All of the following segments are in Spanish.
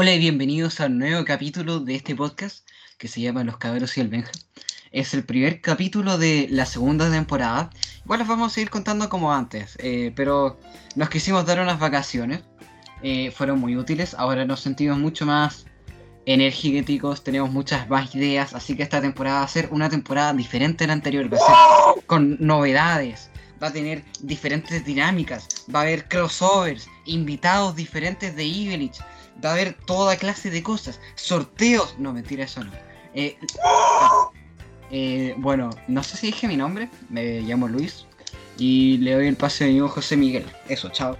Hola y bienvenidos al nuevo capítulo de este podcast que se llama Los Cabros y el Benja. Es el primer capítulo de la segunda temporada. Igual les vamos a seguir contando como antes, eh, pero nos quisimos dar unas vacaciones. Eh, fueron muy útiles. Ahora nos sentimos mucho más energéticos, tenemos muchas más ideas. Así que esta temporada va a ser una temporada diferente a la anterior. Va a ser con novedades. Va a tener diferentes dinámicas. Va a haber crossovers, invitados diferentes de Evelich va a haber toda clase de cosas, sorteos, no, mentira, eso no. Eh, eh, bueno, no sé si dije mi nombre, me llamo Luis y le doy el pase a mi hijo José Miguel. Eso, chao.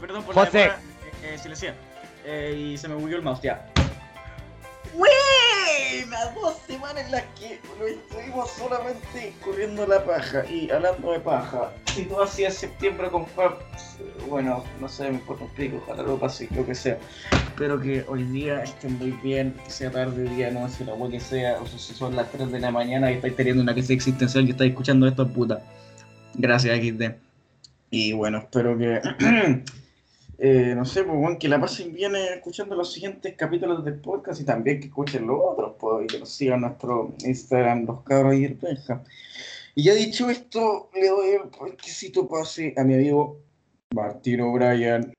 Perdón por José. la demora, eh, eh. Eh, y se me bugueó el mouse, ya. Buenas dos semanas en las que lo estuvimos solamente corriendo la paja y hablando de paja. Si tú hacías septiembre con bueno, no sé, me importa un pico, ojalá lo pase, lo que sea. Espero que hoy día estén muy bien, sea tarde, día, no sé, la agua que sea, o sea, si son las 3 de la mañana y estáis teniendo una crisis existencial y estáis escuchando esto, puta. Gracias, XD. Y bueno, espero que Eh, no sé, pues bueno, que la pasen bien eh, escuchando los siguientes capítulos del podcast y también que escuchen los otros, pues, y que nos sigan nuestro Instagram, los cabros y el Benja. Y ya dicho esto, le doy el exquisito pase a mi amigo Martín O'Brien.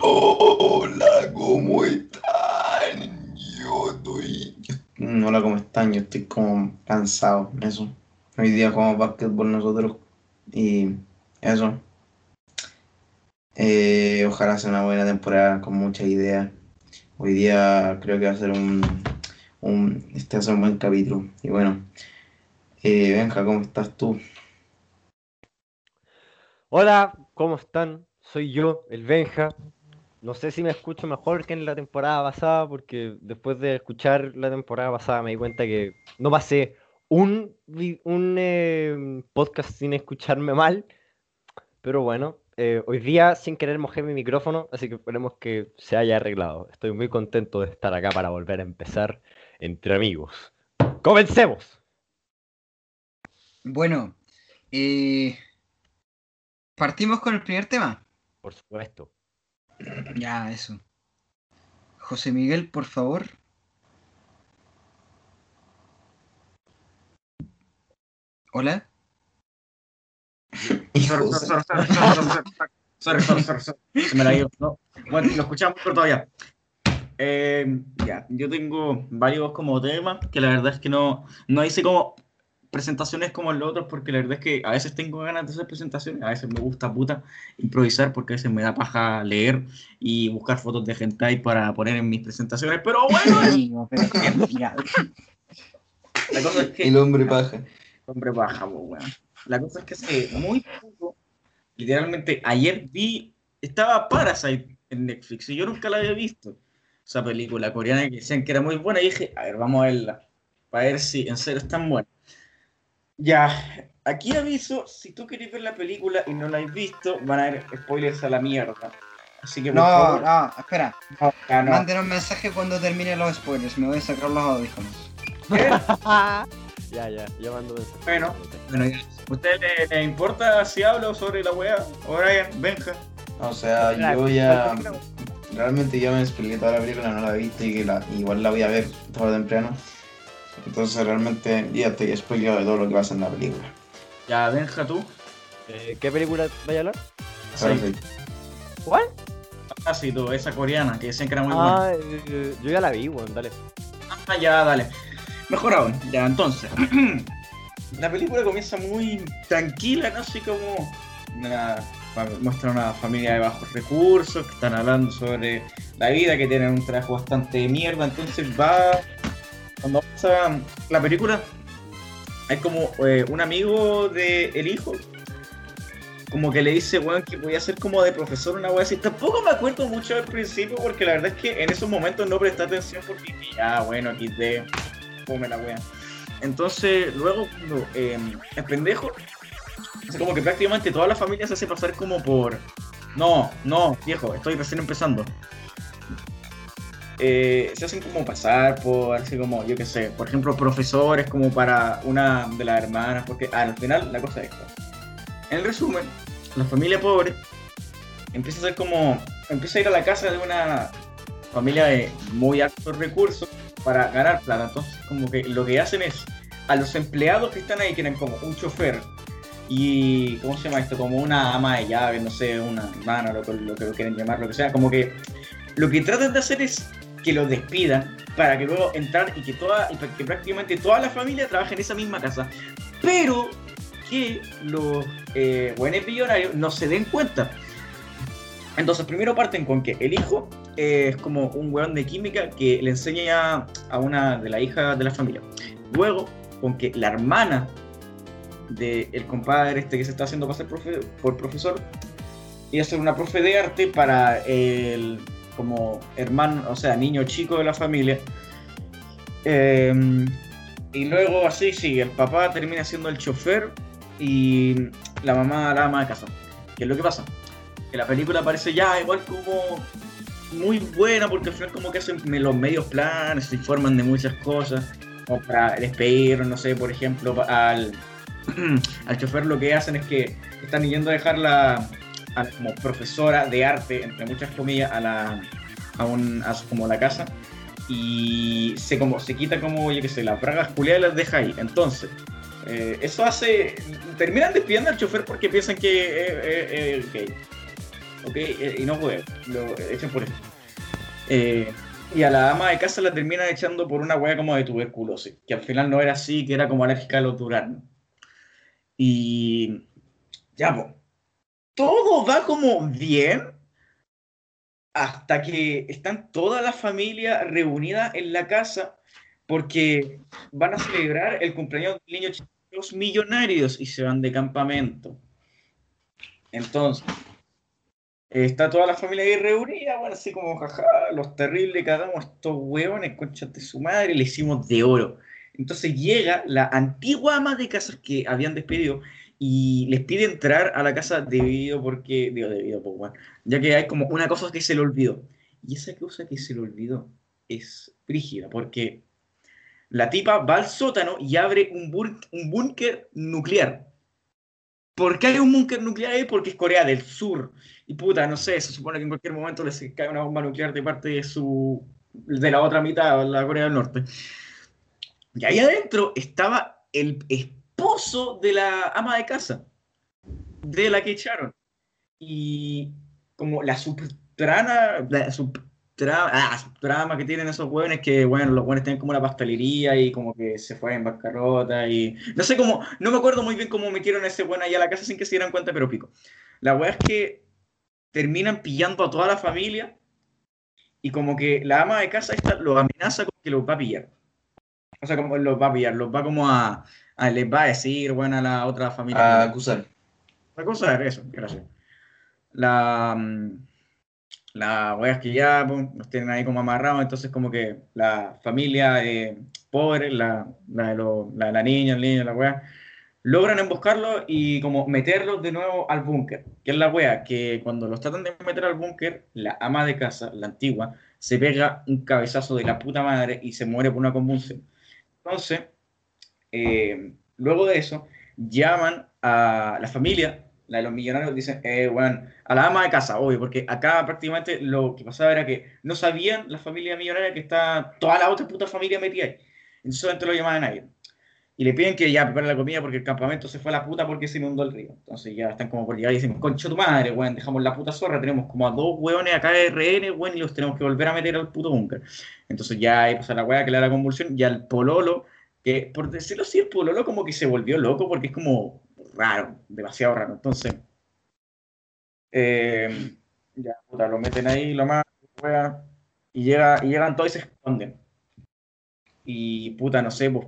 Hola, ¿cómo están? Yo estoy. Hola, ¿cómo están? Yo estoy como cansado. Eso. Hoy día jugamos básquetbol nosotros y eso. Eh, ojalá sea una buena temporada con muchas ideas. Hoy día creo que va a ser un, un este va a ser un buen capítulo. Y bueno, eh, Benja, ¿cómo estás tú? Hola, ¿cómo están? Soy yo, el Benja. No sé si me escucho mejor que en la temporada pasada, porque después de escuchar la temporada pasada me di cuenta que no pasé un, un eh, podcast sin escucharme mal. Pero bueno, eh, hoy día sin querer mojé mi micrófono, así que esperemos que se haya arreglado. Estoy muy contento de estar acá para volver a empezar entre amigos. ¡Comencemos! Bueno, eh, partimos con el primer tema. Por supuesto. Ya, eso. José Miguel, por favor. Hola. Sorry, sorry, sorry, Se me la dio, ¿no? Bueno, lo escuchamos pero todavía. Eh, ya, yo tengo varios como temas que la verdad es que no, no hice como presentaciones como los otros porque la verdad es que a veces tengo ganas de hacer presentaciones, a veces me gusta puta improvisar porque a veces me da paja leer y buscar fotos de hentai para poner en mis presentaciones, pero bueno. la cosa es que, el hombre paja. El hombre paja, pues, bueno. La cosa es que hace muy poco, literalmente ayer vi, estaba Parasite en Netflix y yo nunca la había visto. Esa película coreana que decían que era muy buena y dije, a ver, vamos a verla, para ver si en serio es tan buena. Ya, aquí aviso, si tú quieres ver la película y no la has visto, van a haber spoilers a la mierda. Así que por No, favor, no, espera. no, ya no. Manden un mensaje cuando termine los spoilers. Me voy a sacar los audífonos. Ya, ya, yo mando mensaje. Bueno, bueno, ya. ¿Usted le, le importa si hablo sobre la wea? O'Brien, Benja. O sea, yo ya. Realmente ya me expliqué toda la película, no la he visto y que la, igual la voy a ver todo temprano. Entonces realmente ya estoy spoileado de todo lo que pasa en la película. Ya, Benja, tú. Eh, ¿Qué película vaya a hablar? Parasite. ¿Cuál? Parásito, esa coreana que decían que era muy buena. Ah, eh, yo ya la vi, weón, dale. Ah, ya, dale. Mejor aún, ya, entonces. la película comienza muy tranquila, ¿no? Así como. Una, muestra una familia de bajos recursos que están hablando sobre la vida, que tienen un trabajo bastante de mierda. Entonces va. Cuando pasa la película, hay como eh, un amigo del el hijo. Como que le dice, weón, que podía ser como de profesor una wea así. Tampoco me acuerdo mucho al principio porque la verdad es que en esos momentos no presté atención porque ya, bueno, aquí de come la wea. Entonces, luego, cuando eh, el pendejo, sea, como que prácticamente toda la familia se hace pasar como por. No, no, viejo, estoy recién empezando. Eh, se hacen como pasar por, así como, yo qué sé, por ejemplo, profesores como para una de las hermanas, porque al final la cosa es esta. En resumen, la familia pobre empieza a ser como, empieza a ir a la casa de una familia de muy altos recursos para ganar plata. Entonces, como que lo que hacen es a los empleados que están ahí, que eran como un chofer y, ¿cómo se llama esto? Como una ama de llave, no sé, una hermana, lo, lo que lo quieren llamar, lo que sea. Como que lo que tratan de hacer es que los despidan para que luego entrar y que, toda, y que prácticamente toda la familia trabaje en esa misma casa. Pero que los eh, buenos millonarios no se den cuenta. Entonces, primero parten con que el hijo es como un weón de química que le enseña a una de las hijas de la familia. Luego, con que la hermana del compadre este que se está haciendo pasar por profesor a ser una profe de arte para el como hermano, o sea, niño chico de la familia. Eh, y luego así, sí, el papá termina siendo el chofer y la mamá la ama de casa. ¿Qué es lo que pasa? Que la película parece ya igual como muy buena porque al final como que hacen los medios planes, se informan de muchas cosas. Como para despedir, no sé, por ejemplo, al, al chofer lo que hacen es que están yendo a dejar la, a como profesora de arte, entre muchas comillas, a la a, un, a como la casa y se como se quita como yo qué sé las bragas culiadas las deja ahí entonces eh, eso hace terminan despidiendo al chofer porque piensan que es es gay ok Eh, y no puede lo echan por eso Eh, y a la ama de casa la terminan echando por una hueá como de tuberculosis que al final no era así que era como alérgica a los y ya pues todo va como bien hasta que están toda la familia reunida en la casa porque van a celebrar el cumpleaños del niño los millonarios y se van de campamento. Entonces, está toda la familia ahí reunida, bueno, así como, jaja, los terribles cagamos estos hueones, conchas de su madre, le hicimos de oro. Entonces llega la antigua ama de casas que habían despedido y les pide entrar a la casa debido porque, debido, pues bueno, ya que hay como una cosa que se le olvidó. Y esa cosa que se le olvidó es brígida, porque la tipa va al sótano y abre un búnker nuclear. ¿Por qué hay un búnker nuclear ahí? Porque es Corea del Sur. Y puta, no sé, se supone que en cualquier momento les cae una bomba nuclear de parte de su de la otra mitad, la Corea del Norte. Y ahí adentro estaba el esposo de la ama de casa, de la que echaron. Y como la subtrama, la subtrama, ah, subtrama que tienen esos hueones que, bueno, los hueones tienen como una pastelería y como que se fue en bancarrota y... No sé cómo, no me acuerdo muy bien cómo metieron a ese hueón ahí a la casa sin que se dieran cuenta, pero pico. La hueá es que terminan pillando a toda la familia y como que la ama de casa esta los amenaza con que los va a pillar. O sea, como los va a pillar, los va como a... a les va a decir, bueno, a la otra familia. A acusar. La cosa es eso, gracias. La, mm, la wea es que ya pues, los tienen ahí como amarrados, entonces como que la familia eh, pobre, la, la, de lo- la, la niña, el niño, la wea, logran emboscarlos y como meterlos de nuevo al búnker. Que es la wea, que cuando los tratan de meter al búnker, la ama de casa, la antigua, se pega un cabezazo de la puta madre y se muere por una convulsión. Entonces, eh, luego de eso, llaman a la familia, la de los millonarios, dicen, eh, bueno, a la ama de casa, obvio, porque acá prácticamente lo que pasaba era que no sabían la familia millonaria que está toda la otra puta familia metida ahí. Entonces solamente lo llamaban a ellos. Y le piden que ya preparen la comida porque el campamento se fue a la puta porque se inundó el río. Entonces ya están como por llegar y dicen, concha tu madre, weón, dejamos la puta zorra, tenemos como a dos weones acá de RN, weón, y los tenemos que volver a meter al puto búnker. Entonces ya ahí pasa la weá que le da la convulsión y al pololo, que por decirlo así, el pololo como que se volvió loco porque es como raro, demasiado raro. Entonces, eh, ya, puta, lo meten ahí, lo más, y, llega, y llegan todos y se esconden. Y puta, no sé, pues,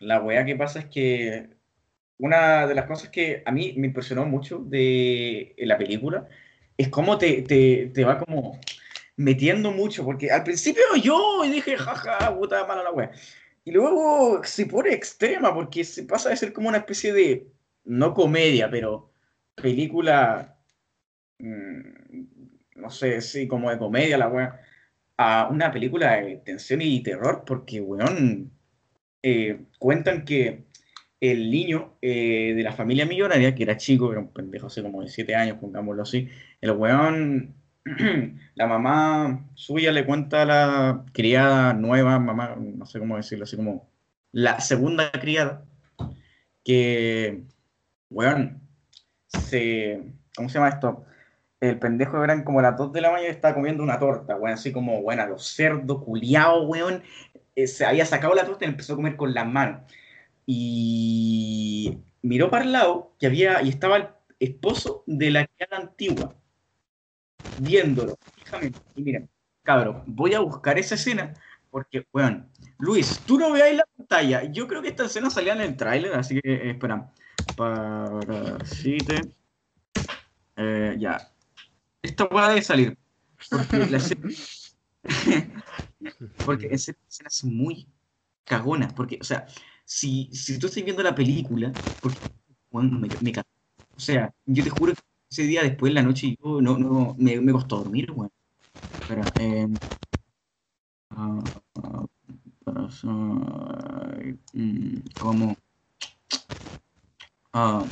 la weá que pasa es que una de las cosas que a mí me impresionó mucho de la película es cómo te, te, te va como metiendo mucho, porque al principio yo dije, jaja, puta mala la weá. Y luego se pone extrema, porque se pasa de ser como una especie de, no comedia, pero película, mm, no sé, sí, como de comedia la weá, a una película de tensión y terror, porque, weón, eh, cuentan que el niño eh, de la familia millonaria, que era chico, era un pendejo hace como de 7 años, pongámoslo así, el weón, la mamá suya le cuenta a la criada nueva, mamá, no sé cómo decirlo, así como la segunda criada, que, weón, se, ¿cómo se llama esto? El pendejo eran como las 2 de la mañana y estaba comiendo una torta, weón, así como, bueno, los cerdos, culiados, weón, eh, se había sacado la torta y empezó a comer con las manos. Y miró para el lado que había, y estaba el esposo de la criada antigua, viéndolo fijamente. Y miren, cabrón, voy a buscar esa escena porque, weón, Luis, tú no veáis la pantalla. Yo creo que esta escena salía en el tráiler, así que eh, espera. Parasite. Eh, ya. Esta puede salir. Porque la escena. porque la escena es muy cagona. Porque, o sea, si, si tú estás viendo la película, porque weón, me, me. O sea, yo te juro que ese día después de la noche yo no, no me, me costó dormir, weón. Espera, eh, mm, como ah,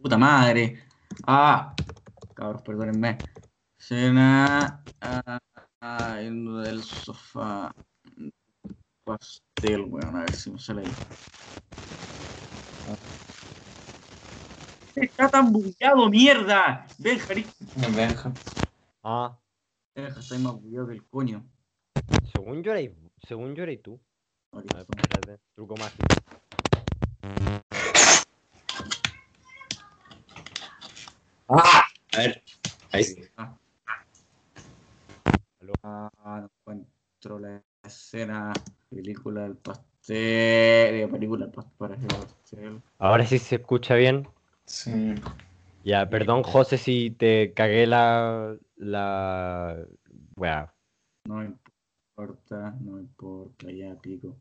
puta madre. Ah, cabros, perdónenme. Cena en del sofá. Pastel, weón, a ver si me sale ahí. Está tan bugueado, mierda. Benja, Benja. Ah, Benja, está más bugueado que el coño. según yo eres, según yo eres tú. A ver, espérate, truco mágico. A ver. Ahí sí. Ah, no encuentro la escena. Película del pastel. eh, Película del pastel. para el pastel. Ahora sí se escucha bien. Sí. Ya, perdón, José, si te cagué la. la. Weá, No importa, no importa, ya pico.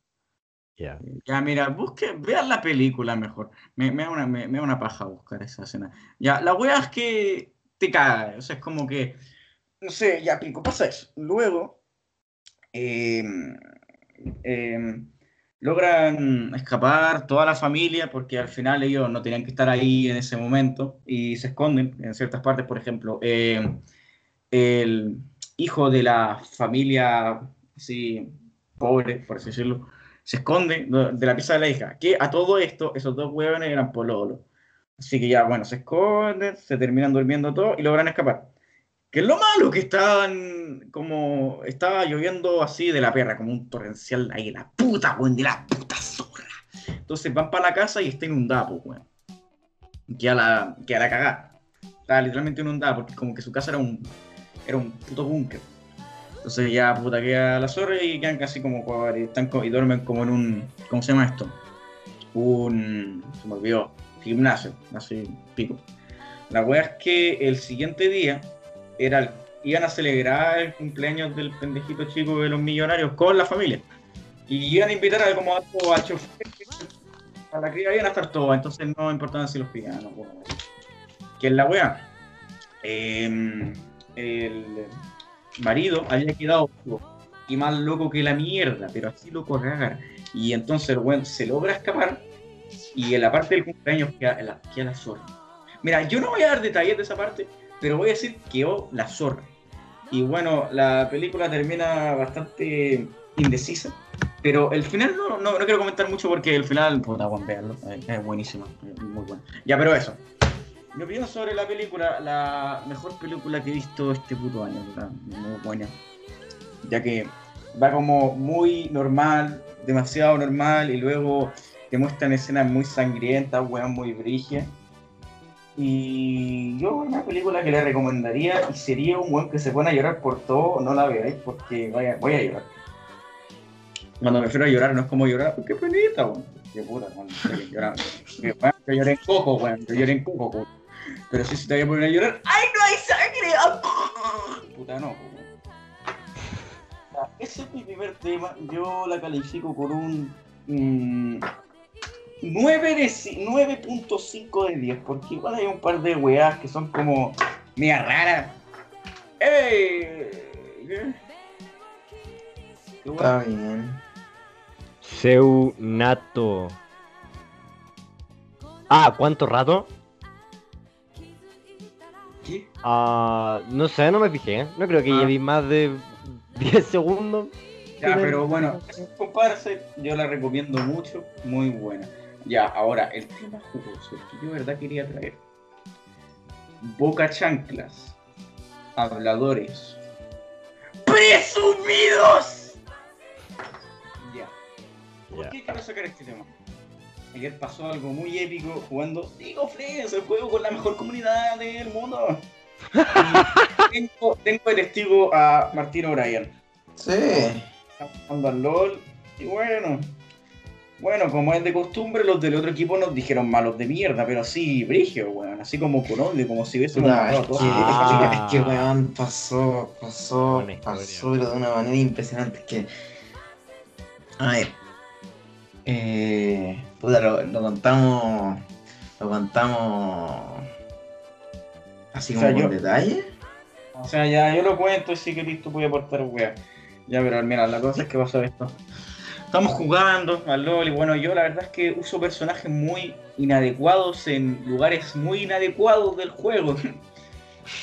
ya. Ya, mira, busque, vean la película mejor. Me, me da una, me, me da una paja buscar esa escena. Ya, la wea es que te caga, o sea, es como que, no sé, ya pico, pasa eso. Luego, em, em, logran escapar toda la familia porque al final ellos no tenían que estar ahí en ese momento y se esconden en ciertas partes, por ejemplo, em, el hijo de la familia, así, pobre, por así decirlo, se esconde de de la pieza de la hija. Que a todo esto, esos dos huevones eran pololos. Así que ya, bueno, se esconden, se terminan durmiendo todos y logran escapar. Que es lo malo que estaban como. Estaba lloviendo así de la perra, como un torrencial ahí, la puta, weón, de la puta zorra. Entonces van para la casa y está inundada, pues, weón. Que a la, que la cagada. Estaba literalmente inundada porque como que su casa era un. Era un puto búnker. Entonces ya puta queda la zorra y quedan casi como y, están y duermen como en un. ¿Cómo se llama esto? Un. Se me olvidó. Gimnasio, así pico. La wea es que el siguiente día era iban a celebrar el cumpleaños del pendejito chico de los millonarios con la familia. Y iban a invitar a como a, a chofer, a la cría iban a estar todos, entonces no importaba si los pillaban, no, Que la wea. Em, el marido había quedado y más loco que la mierda, pero así loco cagar. Y entonces el weón se logra escapar y en la parte del cumpleaños queda queda la zorra. Mira, yo no voy a dar detalles de esa parte, pero voy a decir que la zorra. Y bueno, la película termina bastante indecisa, pero el final no, no, no quiero comentar mucho porque el final, puta, weón, véanlo, es, buenísimo, muy bueno. Ya, pero eso. Mi opinión sobre la película, la mejor película que he visto este puto año, muy buena. Ya que va como muy normal, demasiado normal, y luego te muestran escenas muy sangrientas, weón, muy brígidas. Y yo una película que le recomendaría y sería un weón que se pone a llorar por todo, no la veáis porque vaya, voy a llorar. Cuando me refiero a llorar no es como llorar, qué penita, weón. Qué puta, weón. weón, Yo lloré en coco, weón. Yo lloré en coco, weón. Pero si se te voy a poner a llorar, ¡ay, no hay sangre! ¡Ah! Puta, no, Ese es mi primer tema. Yo la califico con un mm, 9 de ci- 9.5 de 10, porque igual hay un par de weas que son como media raras. ¡Ey! Está bien. Seu Nato. Ah, ¿cuánto rato? ¿Qué? Ah, no sé, no me fijé. No creo que Ah. lleve más de 10 segundos. Ya, pero bueno, comparse, yo la recomiendo mucho, muy buena. Ya, ahora, el tema jugoso, el que yo de verdad quería traer. Boca chanclas, habladores, presumidos. Ya. ¿Por Ya. qué quiero sacar este tema? Ayer pasó algo muy épico jugando League of Legends, el juego con la mejor comunidad del mundo. Tengo, tengo de testigo a Martín O'Brien. Sí. Estamos jugando al LOL y bueno. Bueno, como es de costumbre, los del otro equipo nos dijeron malos de mierda, pero así, brigio, weón. Así como con odio, como si Puta, matado es Ah. es que, es que, weón, pasó, pasó, pasó, pero de una manera impresionante. Es que, a ver, eh, puta, lo, lo contamos, lo contamos así O como sea, con yo- detalle. O sea, ya yo lo cuento y sí que listo voy a aportar, weón. Ya, pero mira, la cosa es que pasa esto. Estamos jugando al LOL y bueno, yo la verdad es que uso personajes muy inadecuados en lugares muy inadecuados del juego.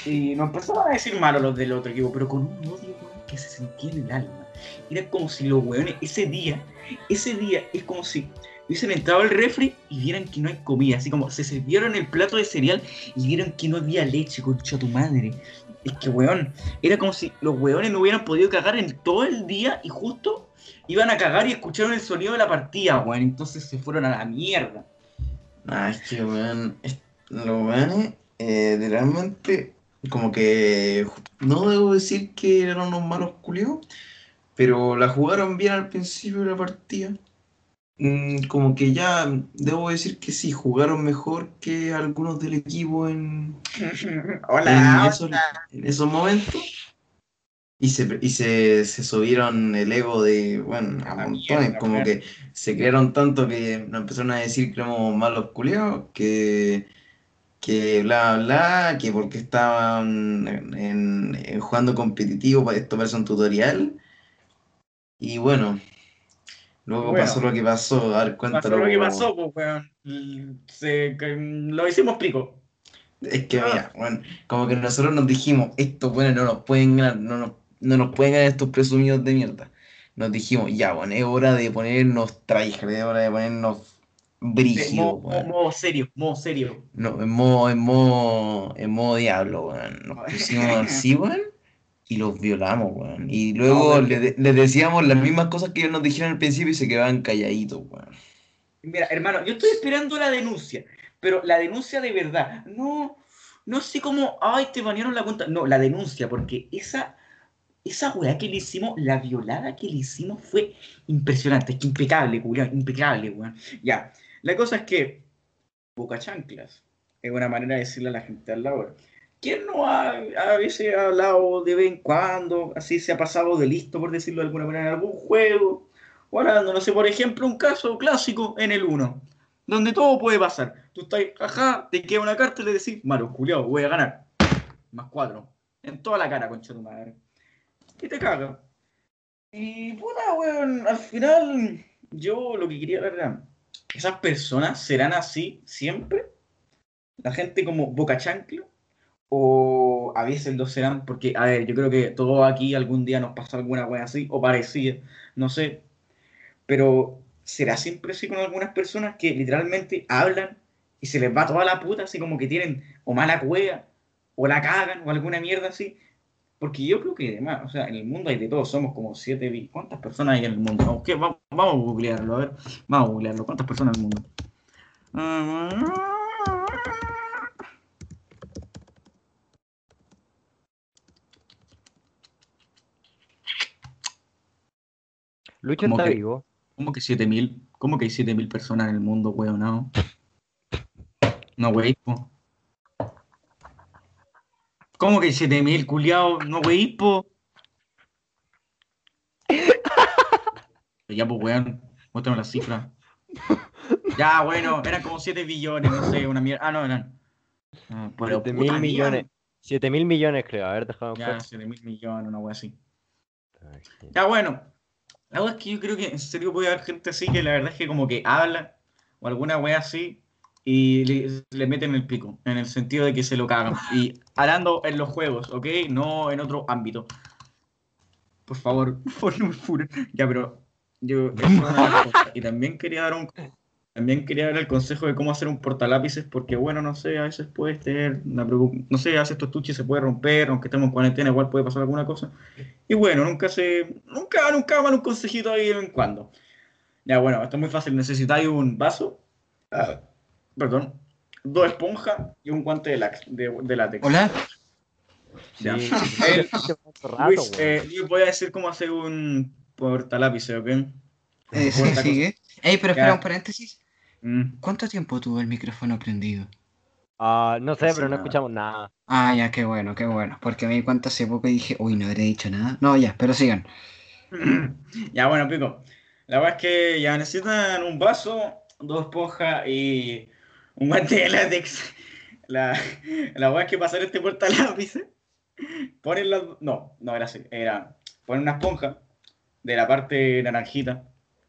Y nos empezaban a decir malos los del otro equipo, pero con un odio que se sentía en el alma. Era como si los weones, ese día, ese día es como si hubiesen entrado al refri y vieran que no hay comida. Así como se sirvieron el plato de cereal y vieron que no había leche, concha tu madre. Es que, weón, era como si los weones no hubieran podido cagar en todo el día y justo iban a cagar y escucharon el sonido de la partida, weón. Entonces se fueron a la mierda. Ah, es que, weón, los weones, eh, literalmente, como que, no debo decir que eran unos malos culiados, pero la jugaron bien al principio de la partida. Mm, como que ya, debo decir que sí, jugaron mejor que algunos del equipo en, en esos, en esos momentos. Y se, y se, se subieron el ego de, bueno, a montones, como que se crearon tanto que nos empezaron a decir que éramos malos culiados, que, que bla, bla, que porque estaban en, en jugando competitivo para esto parece un tutorial. Y bueno, luego Bueno. pasó lo que pasó, a ver, Pasó cuéntalo. lo que pasó, pues, weón. Se, lo hicimos pico. Es que mira, bueno, como que nosotros nos dijimos, estos buenos no nos pueden ganar, no nos, no nos pueden ganar estos presumidos de mierda. Nos dijimos, ya, bueno, es hora de ponernos tryhard, es hora de ponernos De brígidos, modo, serio, modo serio. No, en modo, en modo, en modo diablo, weón. Nos pusimos así, weón, y los violamos, weón. Y luego No, pero- le de- les decíamos las mismas cosas que ellos nos dijeron al principio y se quedaban calladitos, weón. Mira, hermano, yo estoy esperando la denuncia, pero la denuncia de verdad. No, no sé cómo, ay, te banearon la cuenta. No, la denuncia, porque esa, esa weá que le hicimos, la violada que le hicimos fue impresionante. Es que impecable, culiao, impecable, weón. Ya, la cosa es que, boca chanclas, es una manera de decirle a la gente al lado. ¿Quién no ha a veces ha hablado de vez en cuando, así se ha pasado de listo, por decirlo de alguna manera, en algún juego? O hablando, no sé, por ejemplo, un caso clásico en el 1, donde todo puede pasar. Tú estás, ajá, te queda una carta y le decís, malo, culiao, voy a ganar. Más 4. En toda la cara, concha de tu madre. Y te caga. Y puta, weón, al final, yo lo que quería era, ¿esas personas serán así siempre? La gente como boca chancla. O a veces lo serán, porque, a ver, yo creo que todos aquí algún día nos pasó alguna wea así, o parecida, no sé. Pero, ¿será siempre así con algunas personas que literalmente hablan y se les va toda la puta, así como que tienen o mala cueva, o la cagan, o alguna mierda así? Porque yo creo que además, o sea, en el mundo hay de todo, somos como 7 bi- ¿Cuántas personas hay en el mundo? Vamos, ¿qué? Vamos, vamos a googlearlo, a ver. Vamos a googlearlo. ¿Cuántas personas en el mundo? Como está que- vivo. ¿Cómo que 7000? ¿Cómo que hay 7000 personas en el mundo, weón? No, no wey, po. ¿Cómo que hay 7000, culiao? No wey, po. Ya, pues, weón, muéstrame la cifra. Ya, bueno, eran como 7 billones, no sé, una mierda. Ah, no, eran. Ah, pero 7 puta mil millones. 7 mil millones, creo. A ver, déjame. Ya, buscar. 7 mil millones, una wea así. Ay, Ya, bueno. La verdad es que yo creo que en serio puede haber gente así que la verdad es que como que habla o alguna wea así y le, le meten el pico, en el sentido de que se lo cagan. Y hablando en los juegos, ¿ok? No en otro ámbito. Por favor, por furen. Ya, pero yo y también quería dar un también quería dar el consejo de cómo hacer un portalápices, porque bueno, no sé, a veces puedes tener una no sé, a veces tu estuche se puede romper, aunque estemos en cuarentena, igual puede pasar alguna cosa. Y bueno, nunca se, nunca, nunca mal un consejito ahí de vez en cuando. Ya, bueno, esto es muy fácil, necesitáis un vaso, ah, perdón, dos esponjas y un guante de, lax- de, de látex. Hola. Ya. Sí, Eh, Luis, eh, Luis, voy a decir cómo hacer un portalápices, ¿ok? Eh, sí, sigue. Ey, pero Ya. espera un paréntesis. Mm. ¿Cuánto tiempo tuvo el micrófono prendido? Ah, no sé, pero no escuchamos nada. Ah, ya, qué bueno, qué bueno. Porque me di cuenta hace poco y dije, uy, no habré dicho nada. No, ya, pero sigan. Ya, bueno, pico. La verdad es que ya necesitan un vaso, dos esponjas y un guante de látex. La, la es que hacer este portalápices, ponen las. No, no era así. Era. Ponen una esponja de la parte naranjita,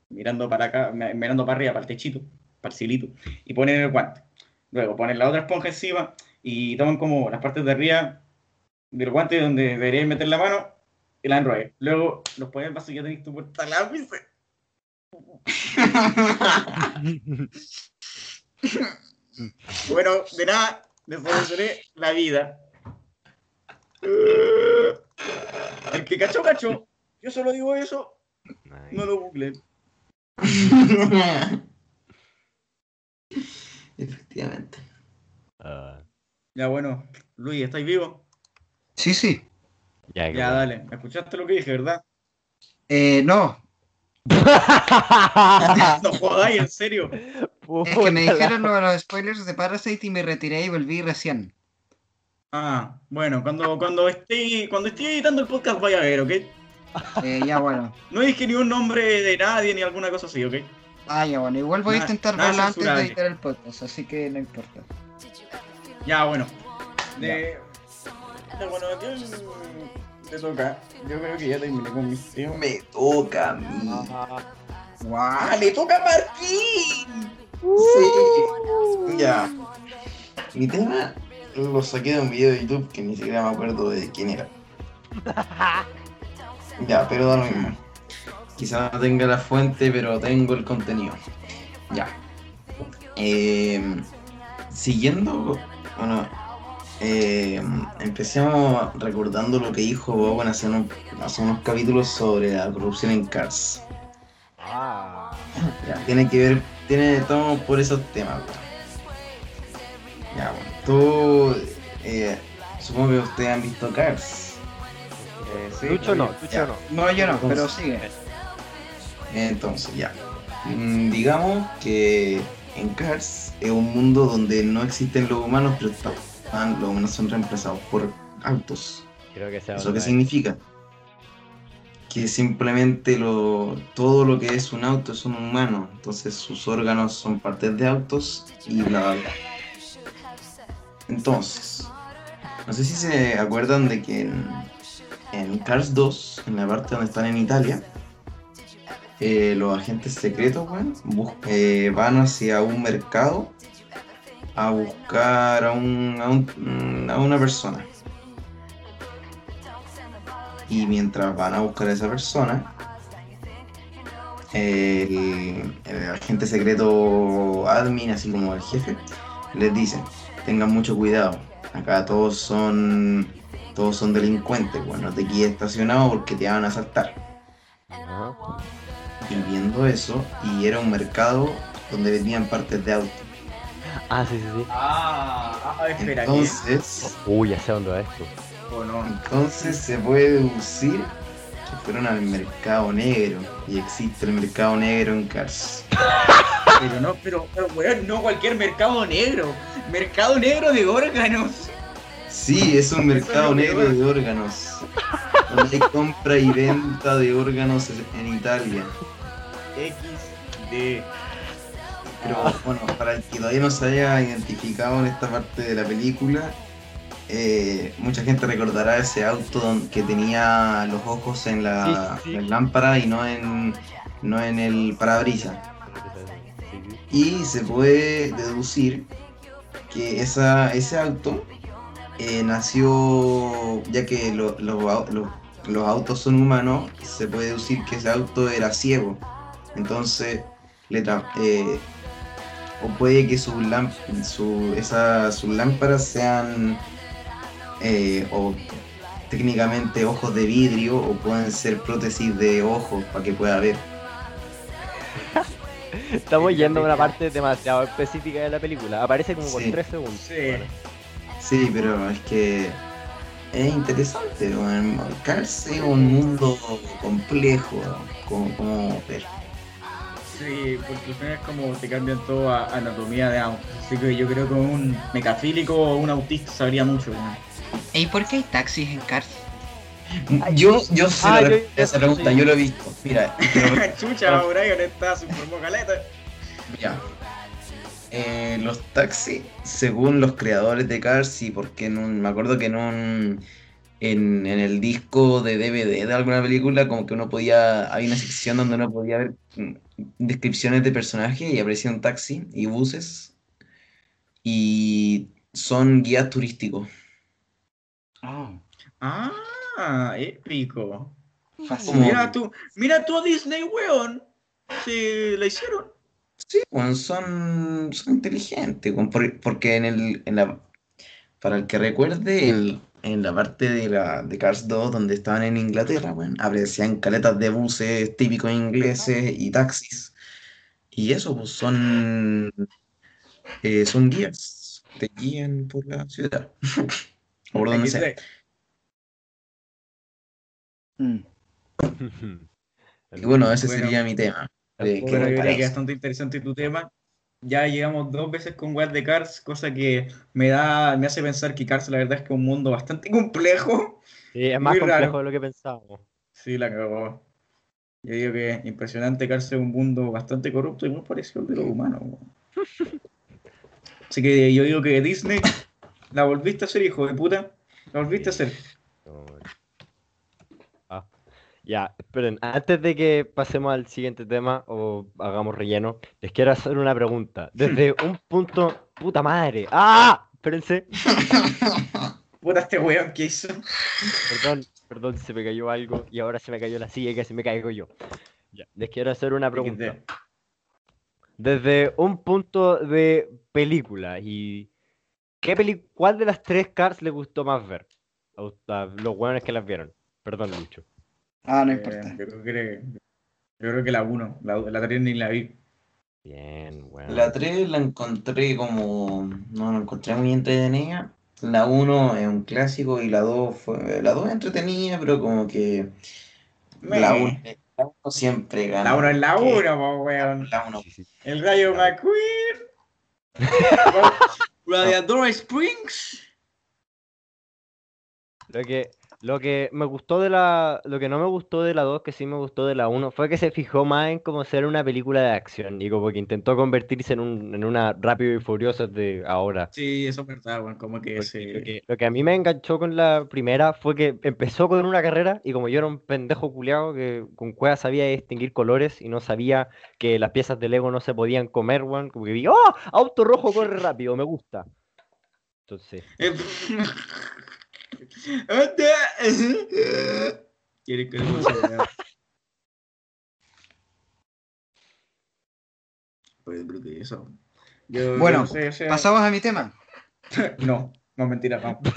mirando para acá, mi- mirando para arriba, para el techito, para el cilito, y ponen el guante. Luego ponen la otra esponja encima y toman como las partes de arriba del guante donde deberían meter la mano y la enrollan. Luego los ponen en y ya tenéis tu portalápices. Bueno, de nada, les solucioné la vida. El que cachó, cachó. Yo solo digo eso, no lo googleen. Efectivamente. Ah, Ya bueno, Luis, ¿estáis vivos? Sí, sí. ya, Ya, dale. ¿Escuchaste lo que dije, verdad? Eh, no, No jodáis, en serio. Es que me dijeron lo de los spoilers de Parasite y me retiré y volví recién. Ah, bueno, cuando, cuando esté cuando esté editando el podcast vaya a ver, ¿ok? Eh, ya, bueno. No dije ni un nombre de nadie ni alguna cosa así, ¿ok? Ah, ya, bueno. Igual voy a intentar verla antes de editar el podcast, así que no importa. Ya, bueno. De... Ya, bueno, ¿a quién te toca? Yo creo que ya terminé con mis temas. Me toca a mí. Ah, ¡Ah, le toca a Martín! Sí. Ya. Mi tema lo saqué de un video de YouTube que ni siquiera me acuerdo de quién era. Ya, pero da lo mismo. Quizá no tenga la fuente, pero tengo el contenido. Ya. Eh, siguiendo, bueno, eh, empecemos recordando lo que dijo Bowen hace unos, hace unos capítulos sobre la corrupción en Cars. ah. Ya, tiene que ver, tiene todo por esos temas, weón. Ya, bueno. Tú, eh, supongo que ustedes han visto Cars. Eh, sí, Lucho no, Lucho ya. no. No, yo no, pero sigue. Entonces, ya. Mm, digamos que en Cars es un mundo donde no existen los humanos, pero están, los humanos son reemplazados por autos. Creo que sea ¿Eso qué significa? Que simplemente lo, todo lo que es un auto es un humano, entonces sus órganos son partes de autos y bla bla bla. Entonces, no sé si se acuerdan de que en, Cars 2, en la parte donde están en Italia, eh, los agentes secretos weón, bus- eh, van hacia un mercado a buscar a, un, a, un- a una persona. Y mientras van a buscar a esa persona, el, el agente secreto admin, así como el jefe, les dice, tengan mucho cuidado, acá todos son todos son delincuentes, bueno, no te quedes estacionado porque te van a asaltar. Y viendo eso, y era un mercado donde vendían partes de auto. Ah, sí, sí, sí. Ah, ah, espera. Entonces, Uy, ya sé dónde va esto. ¿O no? entonces se puede deducir que fueron al mercado negro. Y existe el mercado negro en Cars. Pero no, pero, pero weón, no cualquier mercado negro. Mercado negro de órganos. Sí, es un mercado negro de órganos. Donde hay compra y venta de órganos en Italia. XD. Pero bueno, para el que todavía no se haya identificado en esta parte de la película, eh, mucha gente recordará ese auto que tenía los ojos en la, Sí, sí, sí. en la lámpara y no en, no en el parabrisas. Y se puede deducir que esa, ese auto eh, nació, ya que lo- lo- au- lo- los autos son humanos, se puede deducir que ese auto era ciego. Entonces, le eh, o puede que sus, su- esa- sus lámparas sean eh, o técnicamente ojos de vidrio o pueden ser prótesis de ojos para que pueda ver. Estamos yendo a una parte demasiado específica de la película. Aparece como por Sí. 3 segundos. Sí. Sí, pero es que es interesante. weón. Cars es un mundo complejo, como, como ver. Sí, porque al final es como te cambian todo a anatomía de autos. Así que yo creo que un mecafílico o un autista sabría mucho. ¿Y por qué hay taxis en Cars? Yo, yo sé ah, yo- esa pregunta, sí. yo lo he visto. Mira, Chucha, Brian está informó caleta. mira. Eh, los taxis, según los creadores de Cars, y porque en un- me acuerdo que en un en, en el disco de DVD de alguna película, como que uno podía, hay una sección donde uno podía ver mm, descripciones de personajes y aparecía un taxi y buses y son guías turísticos. Oh, Ah, épico. fascinante. Mira tú, mira tú a Disney, weón. Sí, la hicieron. Sí, bueno, son, son inteligentes, porque en el, en la, para el que recuerde, el- en la parte de, la, de Cars 2, donde estaban en Inglaterra, bueno, aparecían caletas de buses típicos ingleses y taxis. Y eso, pues son, eh, son guías, te guían por la ciudad. o por donde sea. Mm. Y bueno, ese Bueno. sería mi tema. de Bueno, yo creo que es bastante interesante tu tema. Ya llegamos dos veces con Wild the Cars, cosa que me da, me hace pensar que Cars la verdad es que es un mundo bastante complejo. Sí, es más complejo raro. de lo que pensábamos. Sí, la cagó. Yo digo que impresionante Cars es un mundo bastante corrupto y muy parecido al de los humanos. Así que yo digo que Disney la volviste a hacer, hijo de puta. La volviste a hacer. Ah. Ya, esperen, antes de que pasemos al siguiente tema o hagamos relleno, les quiero hacer una pregunta. Desde un punto. ¡Puta madre! ¡Ah! Espérense. Puta este weón que hizo. Perdón, perdón, se me cayó algo y ahora se me cayó la silla y casi me caigo yo. Ya, les quiero hacer una pregunta. Desde un punto de película y ¿qué peli ¿cuál de las tres Cars les gustó más ver? A los hueones que las vieron. Perdón, Lucho. Ah, no Eh, importa. yo, creo que, yo creo que la 1, la, la 3 ni la vi. Bien, weón. La 3 la encontré como. No la encontré muy entretenida. La 1 es un clásico y la 2 fue. La 2 es entretenida, pero como que. La Me. 1 siempre gana. La 1 es la que 1, po, weón. La 1. Sí, sí. El Rayo McQueen. Radiador Springs. Lo que, lo que me gustó de la. Lo que no me gustó de la 2, que sí me gustó de la 1, fue que se fijó más en cómo ser una película de acción. Y como que intentó convertirse en, un, en una rápido y furiosa de ahora. Sí, eso es verdad, weón. Como que se. Lo que, lo que a mí me enganchó con la primera fue que empezó con una carrera y como yo era un pendejo culiado que con cueva sabía distinguir colores y no sabía que las piezas de Lego no se podían comer, weón, como que vi, ¡oh! Auto rojo corre rápido, me gusta. Entonces, Quiere que Pues, que eso. Yo- Bueno, no sé, Pasamos a mi tema. No, no, mentira, no.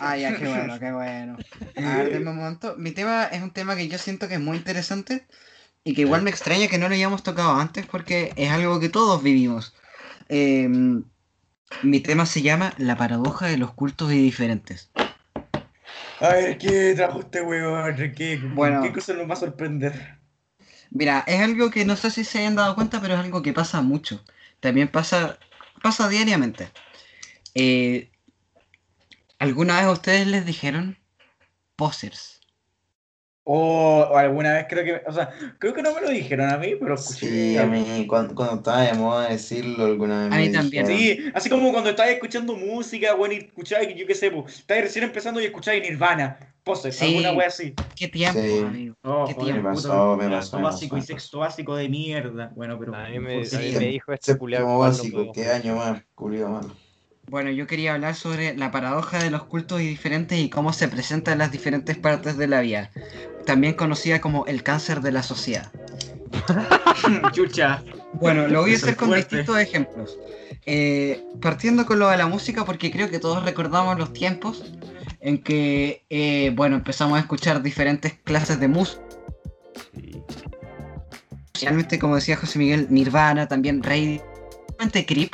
Ah, ya, qué bueno, qué bueno. A ver, denme un momento. Mi tema es un tema que yo siento que es muy interesante y que igual me extraña que no lo hayamos tocado antes porque es algo que todos vivimos. Eh, mi tema se llama La paradoja de los cultos y diferentes. A ver, ¿qué trajo este weón? ¿Qué, Bueno. ¿Qué cosa nos va a sorprender? Mira, es algo que no sé si se hayan dado cuenta, pero es algo que pasa mucho. También pasa, pasa diariamente. Eh, ¿Alguna vez a ustedes les dijeron posers? O, alguna vez creo que, o sea, creo que no me lo dijeron a mí, pero escuché. Sí, a mí, cuando, cuando estaba de moda decirlo, alguna vez A mí me también. dijeron. Sí, así como cuando estabas escuchando música, bueno, y escuchabas, yo qué sé, pues, estabas recién empezando y escuchabas Nirvana, pose, Sí. alguna wea así. Qué tiempo, Sí. amigo. Oh, Qué tiempo. Me puta, pasó, me pasó, me básico y sexto básico de mierda. Bueno, pero. A mí me, por a mí sí. me dijo este cuando básico, qué año más, culiao malo. Bueno, yo quería hablar sobre la paradoja de los cultos y diferentes y cómo se presenta en las diferentes partes de la vida, también conocida como el cáncer de la sociedad. Chucha. Bueno, lo voy a hacer con fuerte. distintos ejemplos. Eh, partiendo con lo de la música, porque creo que todos recordamos los tiempos en que, eh, bueno, empezamos a escuchar diferentes clases de música. Sí. Especialmente, como decía José Miguel, Nirvana, también Rey, Creep,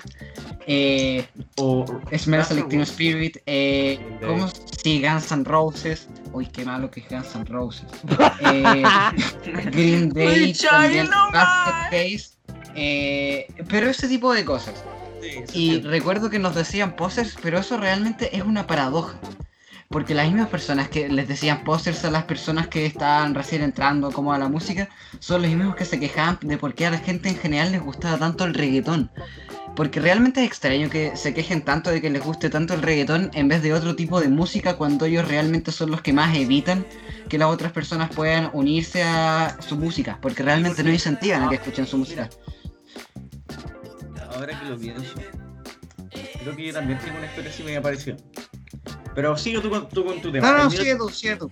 eh, O. Smells Like Teen Afterwards. Spirit, eh. ¿cómo? Sí, Guns N' Roses. Uy, qué malo que es Guns N' Roses. Eh, Green Day, también Basket. Case. eh, pero ese tipo de cosas. Sí, Y recuerdo que nos decían posers, pero eso realmente es una paradoja. Porque las mismas personas que les decían posers a las personas que estaban recién entrando como a la música, son los mismos que se quejaban de por qué a la gente en general les gustaba tanto el reggaetón. Porque realmente es extraño que se quejen tanto de que les guste tanto el reggaetón en vez de otro tipo de música cuando ellos realmente son los que más evitan que las otras personas puedan unirse a su música. Porque realmente no incentivan a que escuchen su música. Ahora que lo pienso, creo que yo también tengo una experiencia medio parecida. Pero sigue tú con, tú con tu tema. No, no, tú, sigue tú.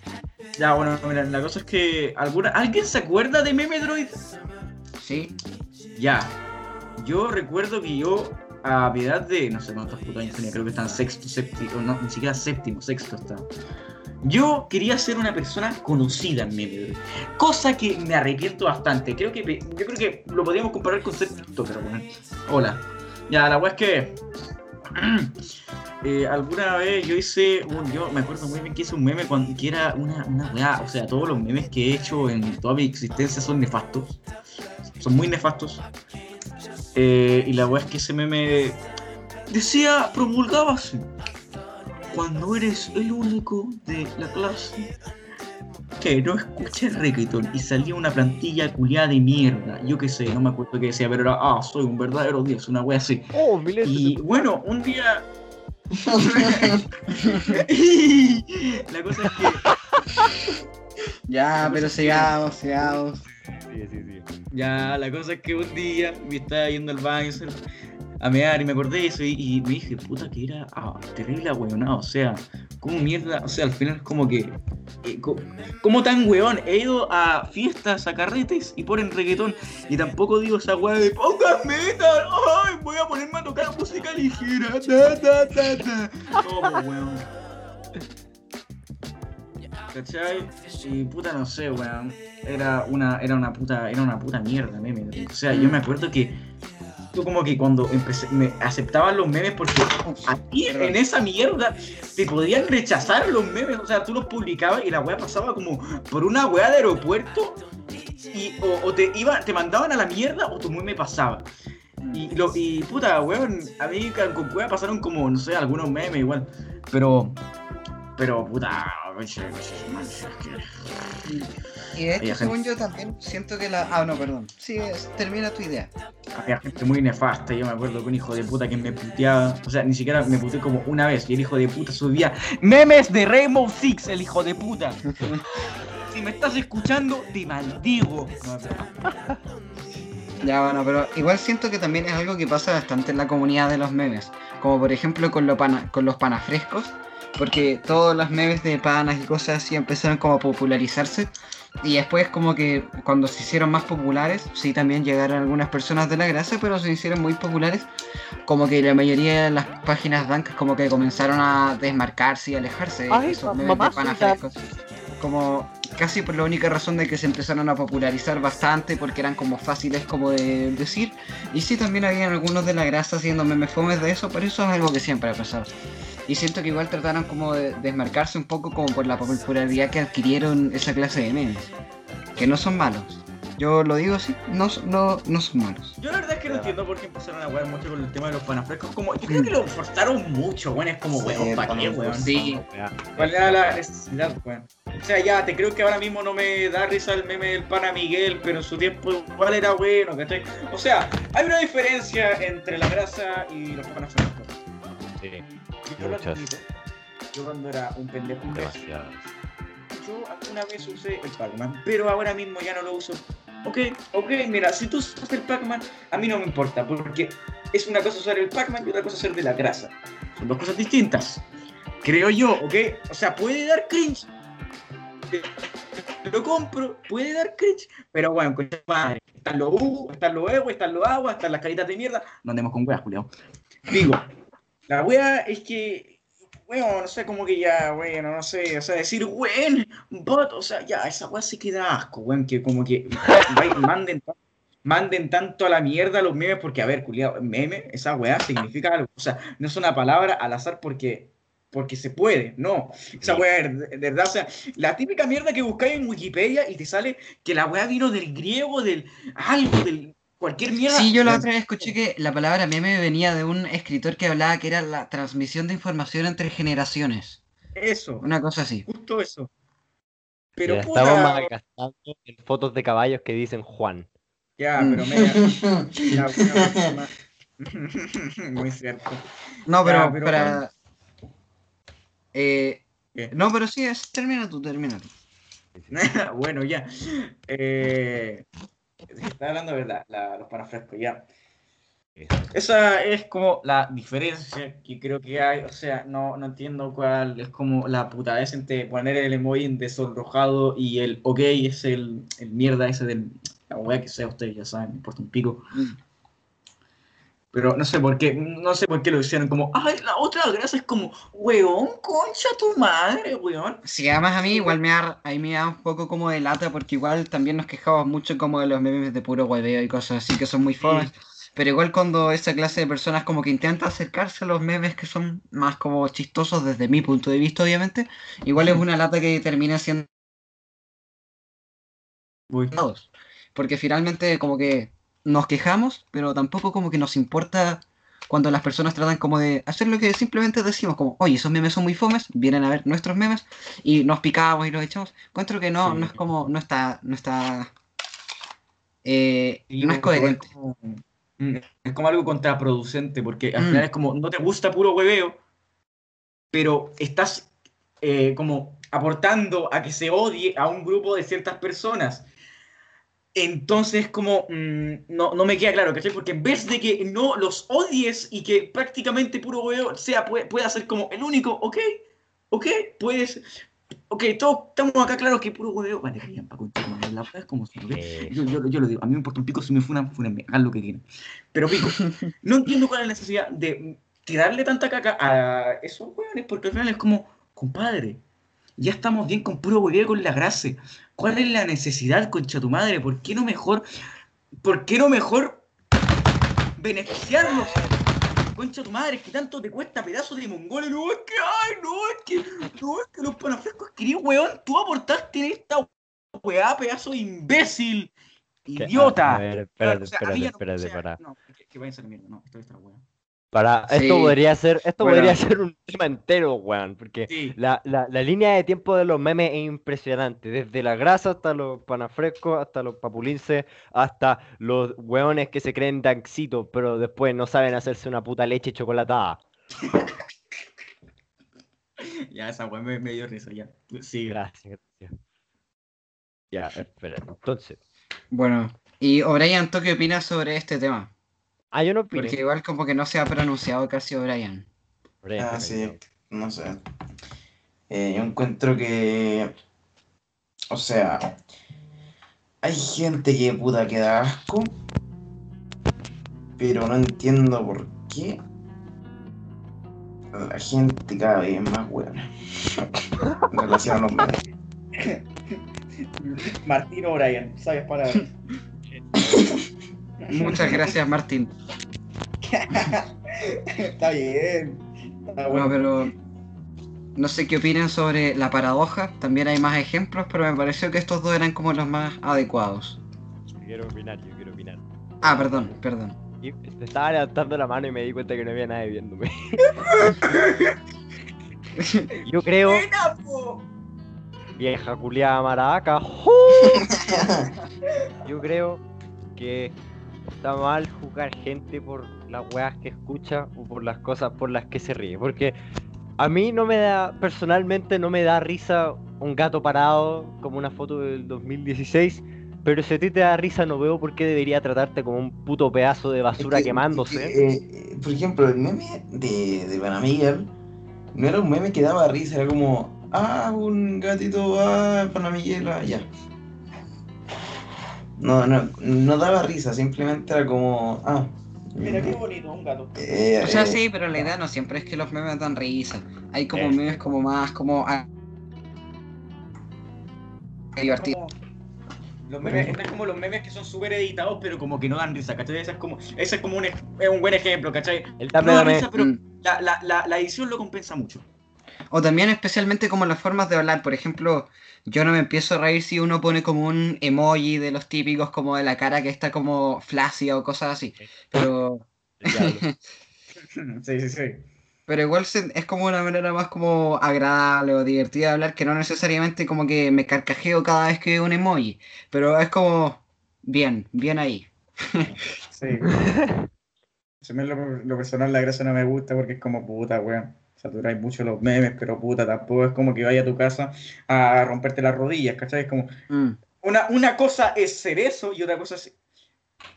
Ya, bueno, mira, la cosa es que. ¿alguna... ¿Alguien se acuerda de Meme Droid? Sí. Ya. Yo recuerdo que yo, a mi edad de. No sé cuántos putos años tenía, creo que están sexto, séptimo. No, ni siquiera séptimo, sexto está. Yo quería ser una persona conocida en Droid. Cosa que me arrepiento bastante. Creo que. Yo creo que lo podríamos comparar con ser. Hola. Ya, la weá es que. eh, alguna vez yo hice un, yo me acuerdo muy bien que hice un meme cuando, que era una, una weá, o sea, todos los memes que he hecho en toda mi existencia son nefastos, son muy nefastos. Eh, y la weá es que ese meme decía, promulgaba así, cuando eres el único de la clase que no escucha reggaeton y salía una plantilla culiada de mierda, yo qué sé, no me acuerdo qué decía, pero era, ah, soy un verdadero dios, una wea así. Oh, Y bueno, un día. la cosa es que. Ya, pero sigamos, sigamos. Sí, sí, sí. Ya, la cosa es que un día me estaba yendo al baño a mear y me acordé de eso y, y me dije, puta, que era ah, terrible weonado. O sea, como mierda. O sea, al final, como que. eh, co- como tan weón? He ido a fiestas, a carretes y ponen reggaetón y tampoco digo esa weá de pongan metal. Ay, voy a ponerme a tocar música ligera. Ta, ta, ta, ta. Como weón. ¿Cachai? Y puta no sé, weón. Era una, era una puta, era una puta mierda, meme. O sea, yo me acuerdo que tú como que cuando empecé, me aceptaban los memes porque aquí Perdón. en esa mierda te podían rechazar los memes. O sea, tú los publicabas y la weá pasaba como por una weá de aeropuerto y o, o te iba, te mandaban a la mierda o tu meme pasaba. Y, lo, y puta, weón, a mí con weá pasaron como, no sé, algunos memes igual. Pero, pero puta, oye, oye, que- Y de hecho, según yo también siento que la. Ah, no, perdón. Sí, es- termina tu idea. había gente muy nefasta. Yo me acuerdo que un hijo de puta que me puteaba. O sea, ni siquiera me puteé como una vez. Y el hijo de puta subía memes de Rainbow Six, el hijo de puta. si me estás escuchando, te maldigo. Ya, bueno, pero igual siento que también es algo que pasa bastante en la comunidad de los memes. Como por ejemplo con, lo pana- con los panafrescos. Porque todos los memes de panas y cosas así empezaron como a popularizarse. Y después como que cuando se hicieron más populares, sí también llegaron algunas personas de la grasa, pero se hicieron muy populares. Como que la mayoría de las páginas blancas como que comenzaron a desmarcarse y alejarse de Ay, esos memes de panafrescos. Como casi por la única razón de que se empezaron a popularizar bastante porque eran como fáciles como de decir. Y sí también habían algunos de la grasa haciendo memes fomes de eso, pero eso es algo que siempre ha pasado. Y siento que igual trataron como de desmarcarse un poco como por la popularidad que adquirieron esa clase de memes. Que no son malos. Yo lo digo así, no, son- no, no son malos. Yo la verdad es que no entiendo por qué empezaron a jugar mucho con el tema de los panafrescos. Como, yo creo que lo forzaron mucho, weón. Es como, weón, Sí, ¿para qué, weón? Sí. ¿Cuál era la necesidad, weón? O sea, ya, te creo que ahora mismo no me da risa el meme del pana Miguel, pero en su tiempo igual era bueno, ¿cachai? O sea, hay una diferencia entre la grasa y los panas. Sí, Yo lo admito. Yo cuando era un pendejo imbécil, demasiado. yo alguna vez usé el Pac-Man, pero ahora mismo ya no lo uso. Ok, ok, mira, si tú usas el Pac-Man, a mí no me importa, porque es una cosa usar el Pac-Man y otra cosa usar de la grasa. Son dos cosas distintas. Creo yo, ¿ok? O sea, puede dar cringe. Lo compro, puede dar cringe, pero bueno, con madre. Están los U, están los Evo, están los agua, están las caritas de mierda. No andemos con weas, Julio. Digo, la wea es que, bueno, no sé, como que ya, bueno, no sé, o sea, decir, weón, bot, o sea, ya, esa wea se queda asco, weón, que como que manden, manden tanto a la mierda los memes, porque, a ver, culiado, meme, esa wea significa algo, o sea, no es una palabra al azar porque, porque se puede, no, esa Sí. wea, de, de verdad, o sea, la típica mierda que buscáis en Wikipedia y te sale que la wea vino del griego, del algo, del cualquier mierda. Sí, yo la otra vez escuché que la palabra meme venía de un escritor que hablaba que era la transmisión de información entre generaciones. Eso, Una cosa así. justo eso. Pero Pero estamos puta, malgastando en fotos de caballos que dicen Juan. Ya, Mm. pero media. ya, una próxima. Muy cierto. No, pero, Ya, pero- para. Eh, no, pero sí, es, termina tú, termina tú. bueno, ya. Eh, está hablando de verdad, la- los panas frescos, ya. Esa es como la diferencia que creo que hay. O sea, no, no entiendo cuál es como la putadez entre poner el emoji en desenrojado y el ok es el, el mierda ese del. La weá que sea, ustedes ya saben, me importa un pico. Pero no sé por qué, no sé por qué lo hicieron como, ay, la otra grasa es como, weón, concha tu madre, weón. Si además a mí igual me da, ahí me da un poco como de lata porque igual también nos quejamos mucho como de los memes de puro hueveo y cosas así que son muy fomes. Pero igual cuando esa clase de personas como que intenta acercarse a los memes que son más como chistosos desde mi punto de vista obviamente, igual es una lata que termina siendo Uy. Porque finalmente como que nos quejamos, pero tampoco como que nos importa cuando las personas tratan como de hacer lo que simplemente decimos, como, oye, esos memes son muy fomes, vienen a ver nuestros memes y nos picamos y los echamos. Encuentro que no, Sí. no es como, no está, no está, eh, no es coherente. como- mm, Es como algo contraproducente, porque al Mm. final es como, no te gusta puro hueveo, pero estás eh, como aportando a que se odie a un grupo de ciertas personas. Entonces, como, mm, no, no me queda claro, ¿cachai? Porque en vez de que no los odies y que prácticamente puro hueveo sea, puede- pueda ser como el único, ok, ok, puedes, ok, todos estamos acá claros que puro hueveo, vale, callan, pa' contar, madre, la verdad es como si, ¿ok? Eh, Yo, yo, yo lo digo, a mí me importa un pico si me funan, funenme, hagan lo que quieran. Pero pico, no entiendo cuál es la necesidad de tirarle tanta caca a esos hueones, porque al final es como, compadre, ya estamos bien con puro hueveo con la grasa. ¿Cuál es la necesidad, concha tu madre? ¿Por qué no mejor, por qué no mejor beneficiarlos? Concha tu madre, que tanto te cuesta pedazo de mongoles. No, es que, ay, no, es que, no, es que los panafrescos queridos, weón, tú aportaste en esta weá, pedazo de imbécil, idiota. a- ver, espérate, espérate, no- espérate, para. No, que, que vayan a la mierda, no, esto está weón. Para, Sí. esto podría ser, esto Bueno. podría ser un tema entero, weón, porque Sí, la, la, la línea de tiempo de los memes es impresionante, desde la grasa hasta los panafrescos, hasta los papulinces, hasta los weones que se creen danxitos, pero después no saben hacerse una puta leche chocolatada. ya esa weón me, me dio risa, ya. Sí, Gracias, gracias. Ya, espera, entonces. Bueno, y O'Brien, ¿tú qué opinas sobre este tema? Ah, yo no opino. Porque igual como que no se ha pronunciado casi O'Brien. Ah, sí, no sé. Eh, yo encuentro que. O sea. Hay gente que puta que da asco. Pero no entiendo por qué. La gente cada vez es más buena. en relación a los memes. Martín O'Brien, sabes para. Muchas gracias, Martín. Está bien. Está Bueno, bueno. pero no sé qué opinan sobre la paradoja. También hay más ejemplos, pero me pareció que estos dos eran como los más adecuados. Yo quiero opinar, yo quiero opinar. Ah, perdón, perdón. Y te estaba levantando la mano y me di cuenta que no había nadie viéndome. yo creo, vieja culiada maraca. Yo creo que está mal juzgar gente por las weas que escucha o por las cosas por las que se ríe. Porque a mí no me da, personalmente no me da risa un gato parado como una foto del 2016. Pero si a ti te da risa, no veo por qué debería tratarte como un puto pedazo de basura Es que- quemándose. es que, eh, por ejemplo, el meme de, de Panamiguel no era un meme que daba risa, era como, ah, un gatito, ah, Panamiguel, ah, ya. No, no, no daba risa, simplemente era como, ah. Mira qué bonito, un gato. eh, O sea, eh, sí, pero la idea no siempre es que los memes dan risa. Hay como Eh. memes como más, como... ah, divertido. Como- Los memes, es como los memes que son súper editados, pero como que no dan risa, ¿cachai? Ese es como, ese es como un, es un buen ejemplo, ¿cachai? El No dame, da risa, pero Mm. la, la, la, la edición lo compensa mucho. O también especialmente como las formas de hablar. Por ejemplo, yo no me empiezo a reír si uno pone como un emoji de los típicos como de la cara que está como flácida o cosas así. Pero. Sí, sí, sí. pero igual es como una manera más como agradable o divertida de hablar que no necesariamente como que me carcajeo cada vez que veo un emoji. Pero es como bien, bien ahí. Sí. Se me lo, lo personal la gracia no me gusta porque es como puta, weón. Saturáis mucho los memes, pero puta, tampoco es como que vaya a tu casa a romperte las rodillas, ¿cachai? Es como, Mm. una, una cosa es ser eso y otra cosa es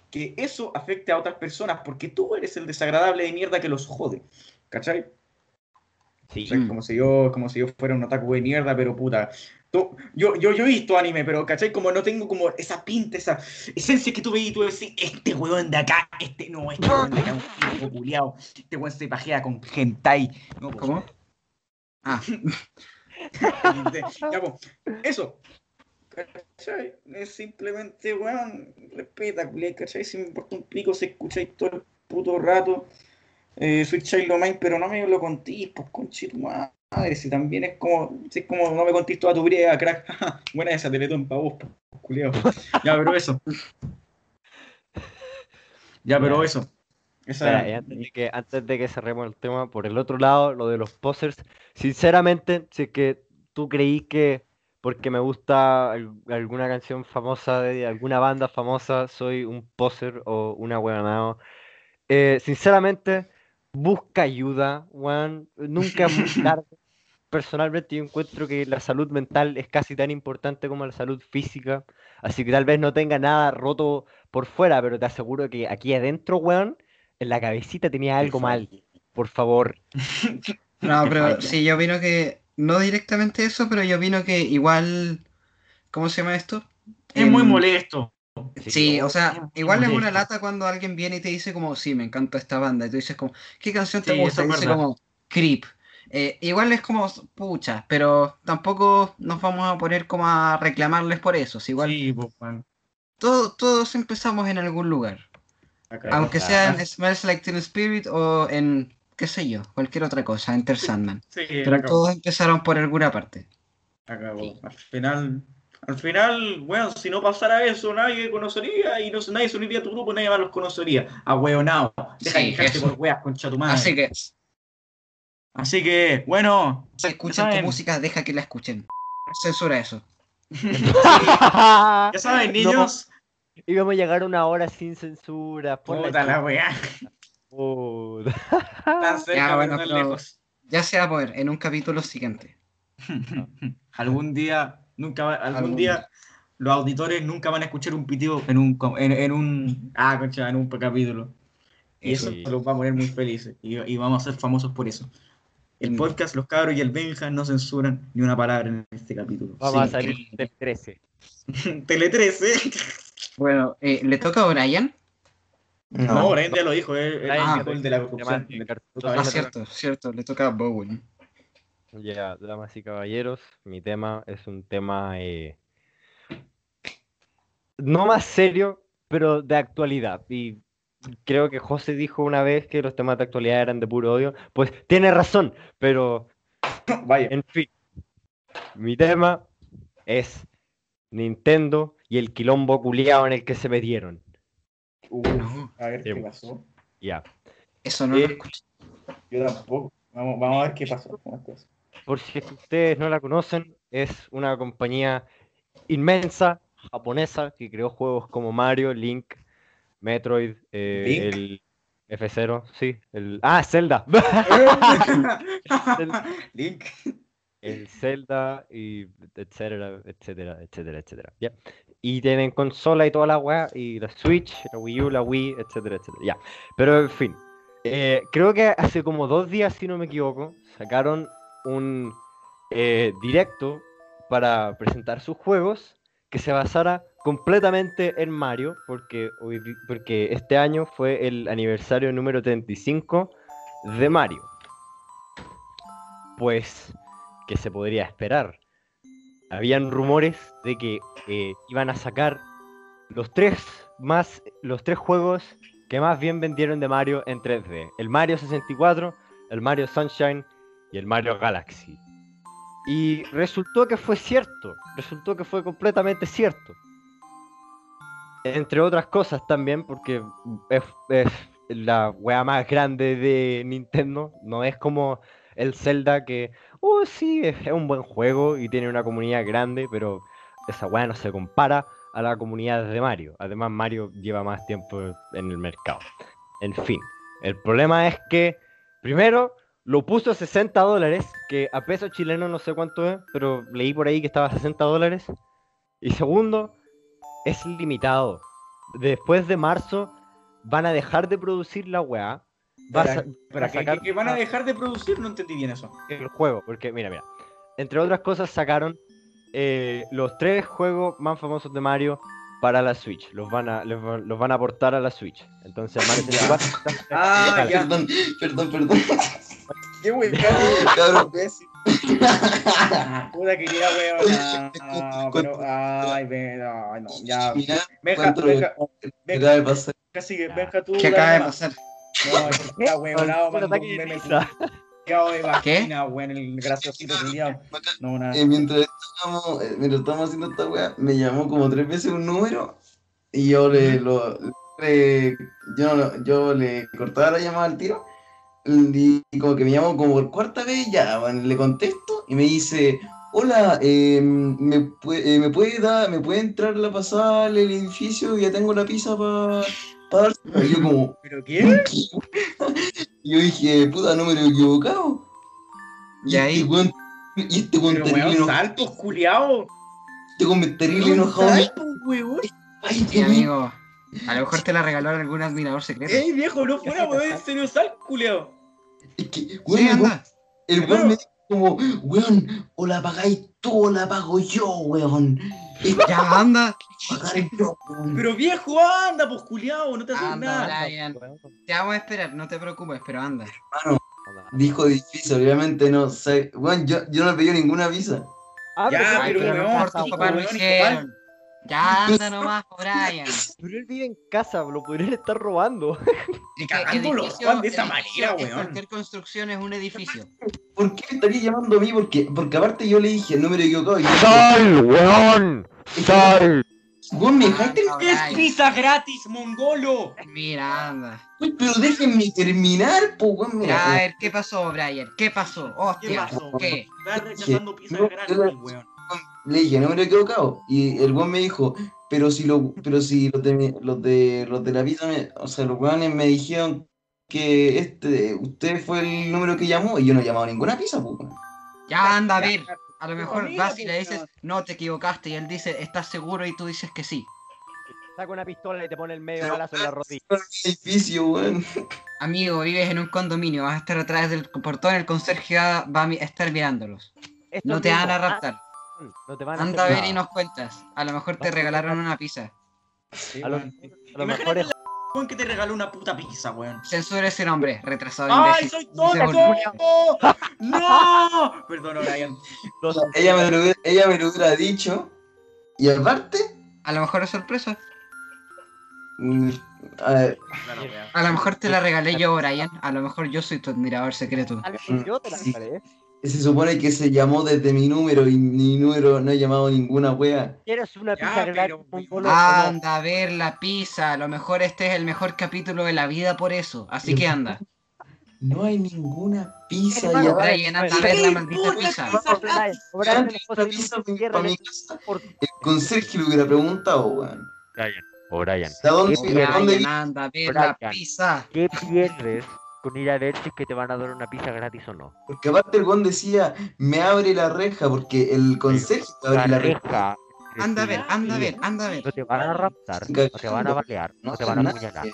que eso afecte a otras personas porque tú eres el desagradable de mierda que los jode, ¿cachai? Sí. O sea, es Mm. como si yo, como si yo fuera un otaku de mierda, pero puta. Yo, yo, yo he visto anime, pero ¿cachai? Como no tengo como esa pinta, esa esencia que tú veis y tú decís, este weón de acá, este no, este weón de acá, un tipo culiao, este weón se pajea con hentai. No, pues, ¿Cómo? Ah, ya, pues, eso. ¿Cachai? Es simplemente, weón, respeta, ¿cachai? Si me importa un pico, si escucháis todo el puto rato. Eh, soy Child Mine, pero no me lo contís, pues conchito madre. Si también es como, si es como no me contís toda tu vida, crack. Buena esa teletón para vos, culiao. Ya, pero eso. Ya, pero eso. Esa, Espera, y antes, de que, antes de que cerremos el tema, por el otro lado, lo de los posers, sinceramente, si es que tú creí que porque me gusta al- alguna canción famosa de alguna banda famosa, soy un poser o una huevonao, eh, sinceramente, busca ayuda, weón, nunca es muy tarde. Personalmente yo encuentro que la salud mental es casi tan importante como la salud física, así que tal vez no tenga nada roto por fuera, pero te aseguro que aquí adentro, weón, en la cabecita tenía algo mal. Por favor. no, pero sí, yo opino que, no directamente eso, pero yo opino que igual, ¿cómo se llama esto? es muy Em, molesto. Sí, o sea, igual es una lata cuando alguien viene y te dice como, sí, me encanta esta banda, y tú dices como, ¿qué canción te Sí, gusta? Y dice como, Creep. Eh, igual es como, pucha, pero tampoco nos vamos a poner como a reclamarles por eso. si igual Sí, pues, todo- todos empezamos en algún lugar. Acá. Aunque sea en Smells Like Teen Spirit o en, qué sé yo, cualquier otra cosa, Enter Sandman. Sí, Pero acabó. todos empezaron por alguna parte. Acabó. Al final, al final, bueno, si no pasara eso, nadie conocería y no, nadie se uniría a tu grupo, nadie más los conocería. A hueonao. Deja Sí, de por weas, concha tu madre. Así que, Así que, bueno, si escuchan tu música, deja que la escuchen. Censura eso. ya saben, niños. Íbamos a llegar una hora sin censura. Por Puta la wea. Puta. Tan cerca, Ya, bueno, pero- lejos. Ya se va a poder en un capítulo siguiente. algún día, nunca va- algún, Algún día, los auditores nunca van a escuchar un pitido en un, en, en un, ah, concha, en un capítulo. Y eso Sí. los va a poner muy felices. Y, y vamos a ser famosos por eso. El Mm. podcast, los cabros y el Benja no censuran ni una palabra en este capítulo. Vamos a salir del 13. Tele 13. Bueno, eh, ¿le toca a Brian? No, No, Brian ya lo dijo. Él, él Ah, dijo el de la corrupción. Ah, cierto, cierto, le toca a Bowen. Ya, damas y caballeros, mi tema es un tema eh, no más serio, pero de actualidad. Y creo que José dijo una vez que los temas de actualidad eran de puro odio. Pues tiene razón, pero Vaya. en fin. Mi tema es Nintendo y el quilombo culiao en el que se metieron. Uh, No. a ver Sí. qué pasó. Ya. Eso no lo Eh, escuché. Yo tampoco. Vamos, vamos a ver qué pasó con las cosas. Por si es que ustedes no la conocen, es una compañía inmensa, japonesa, que creó juegos como Mario, Link, Metroid, eh, ¿Link? el F0, sí, el... Ah, Zelda. Link. el Zelda y etcétera, etcétera, etcétera, etcétera. ¿ya? Y tienen consola y toda la weá, y la Switch, la Wii U, la Wii, etcétera, etcétera. Ya. Pero en fin. eh, creo que hace como dos días, si no me equivoco, sacaron un eh, directo para presentar sus juegos que se basara completamente en Mario, porque, porque este año fue el aniversario número 35 de Mario. Pues, ¿qué se podría esperar? Habían rumores de que eh, iban a sacar los tres más los tres juegos que más bien vendieron de Mario en 3D. El Mario 64, el Mario Sunshine y el Mario Galaxy. Y resultó que fue cierto, resultó que fue completamente cierto. Entre otras cosas también, porque es, la wea más grande de Nintendo, no es como el Zelda que, oh sí, es, es un buen juego y tiene una comunidad grande, pero esa wea no se compara a la comunidad de Mario. Además, Mario lleva más tiempo en el mercado. En fin, el problema es que, primero, lo puso a 60 dólares, que a peso chileno no sé cuánto es, pero leí por ahí que estaba a 60 dólares. Y segundo, es limitado. Después de marzo van a dejar de producir la weá. ¿Para, para sacar van a dejar de producir? No entendí bien eso. el juego, porque mira, mira. Entre otras cosas sacaron eh, los tres juegos más famosos de Mario para la Switch. Los van a, los, los van a aportar a la Switch. Entonces Mario 64 está- Ah, ya. Perdón, perdón, perdón. Qué weón, Cabrón. Puta querida weón. Ah, pero, ay, ay, no, ya. Acaba de pasar. casi, Benja, tú. ¿Qué acaba de pasar? No, weonado, Un mandó un de meme weón, el graciosito culiao. No, nada. Eh, mientras estábamos, eh, mientras estábamos haciendo esta weá, me llamó como tres veces un número y yo le lo le- yo, no- yo le cortaba la llamada al tiro y, como que me llamó como por cuarta vez ya, bueno, le contesto y me dice Hola, eh, ¿me, puede, eh, ¿me puede dar, me puede entrar la pasada al edificio? Ya tengo la pizza para dar. Y yo como, ¿Pero qué? y yo dije, puta, número equivocado. Y ahí- este weón, y este weón terrible weón, enojado, saltos, culiao. este weón me terrible enojado. me- Saltos, weón. Ay, mío. amigo. A lo mejor te la regaló algún admirador secreto. Ey, viejo, no fuera, weón, en serio, sal, culiao. Es que, Sí, weón, el weón- anda. el weón me dijo como, weón, o la pagáis tú o la pago yo, weón. Es Ya, anda. pagar yo, weón. Pero viejo, anda, pues culiao, no te haces Anda, nada. Brian. Te vamos a esperar, no te preocupes, pero anda. Hermano, dijo difícil, obviamente no sé. Weón, yo, yo no le pedí ninguna visa. Ah, Ya, pero, pero weón, sí, tus papás lo hicieron. Ya anda nomás, Brian. pero él vive en casa, lo podrían estar robando. Ni cagando los Juan de esa edificio manera, weón. Cualquier construcción es un edificio. ¿Por qué me estaría llamando a mí? Porque, porque aparte yo le dije el número equivocado y yo, ¡Sal, weón! ¡Sal! weón, me dejaste Anda, ¡Es Brian. pizza gratis, mongolo! Mira, anda. Uy, pero déjenme terminar, po, weón. a ver, ¿qué pasó, Brian? ¿Qué pasó? Hostia, ¿Qué pasó? ¿Qué? Estás rechazando pizza gratis, weón. Le dije número equivocado. Y el weón me dijo, pero si lo, pero si los de los de los de la pizza me- o sea, los weones me dijeron que este, usted fue el número que llamó y yo no he llamado ninguna pizza, pues. weón. Ya anda a ver. A lo mejor vas y le dices, no, te equivocaste. Y él dice, ¿estás seguro? Y tú dices que sí. Saca una pistola y te pone el medio balazo en la rodilla. edificio, weón. Amigo, vives en un condominio, vas a estar atrás del portón, el conserje va a estar mirándolos. Esto No te van a raptar. No te van a Anda a ver y nos cuentas. A lo mejor te regalaron una pizza. Sí, A lo, a lo Imagínate mejor es que te regaló una puta pizza, weón. Censura ese nombre, retrasado ¡Ay, imbécil. soy tonto! ¡No! Perdón, Brian. Ella me, lo, hubiera- ella me lo hubiera dicho. Y aparte, A lo mejor es sorpresa. mm, a ver. A lo mejor te la regalé yo, Brian. A lo mejor yo soy tu admirador secreto. Yo te la Sí. Se supone que se llamó desde mi número y mi número no he llamado ninguna wea. ¿Quieres una Ya, pizza pero-? Anda a ver la pizza. A lo mejor este es el mejor capítulo de la vida por eso. Así que anda. no hay ninguna pizza Hermano, ya. Brian, anda a ver la ¿Qué maldita pizza. El conserje le hubiera preguntado, weón. Brian, o Brian, ¿A dónde, ¿Qué Oh, pierdes? ¿a dónde Brian, anda a ver la pizza. ¿Qué pierdes con ir a ver si es que te van a dar una pizza gratis o no? Porque aparte el weón decía, me abre la reja, porque el conserje te abre La la reja. reja. Anda a ver, anda a ver, anda a ver. No te van a raptar, no te van a balear, no te van a apuñalar.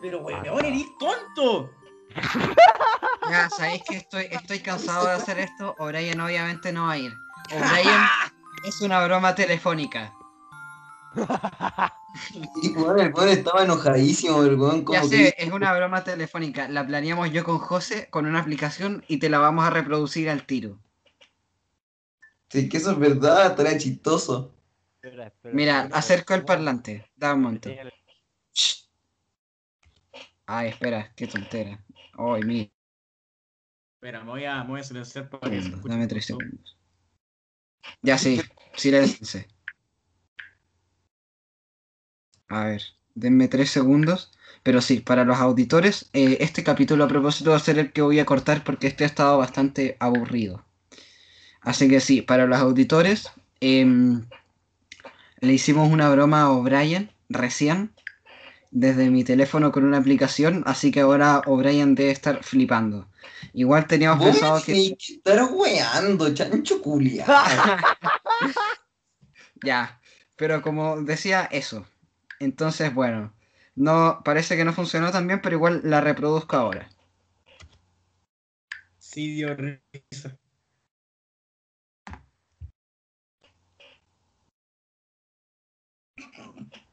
Pero weón, eres tonto. Ya, sabéis que estoy, estoy cansado de hacer esto. O'Brien obviamente no va a ir. O'Brien es una broma telefónica. El weón estaba enojadísimo, el weón como Ya que sé, es una broma telefónica. La planeamos yo con José con una aplicación y te la vamos a reproducir al tiro. Sí, que eso es verdad, estaría chistoso. Espera, espera, Mira, espera, acerco el parlante. Da un momento. Ay, espera, qué tontera. Ay, mira, Espera, me voy a, me voy a silenciar para que se dame tres segundos. Ya sí, silencie. A ver, denme tres segundos. Pero sí, para los auditores, eh, este capítulo a propósito va a ser el que voy a cortar porque este ha estado bastante aburrido. Así que sí, para los auditores, em, le hicimos una broma a O'Brien recién desde mi teléfono con una aplicación, así que ahora O'Brien debe estar flipando. Igual teníamos pensado que... estar weando, chancho culiado. Ya, pero como decía eso. Entonces, bueno, no parece que no funcionó tan bien, pero igual la reproduzco ahora. Sí, dio risa.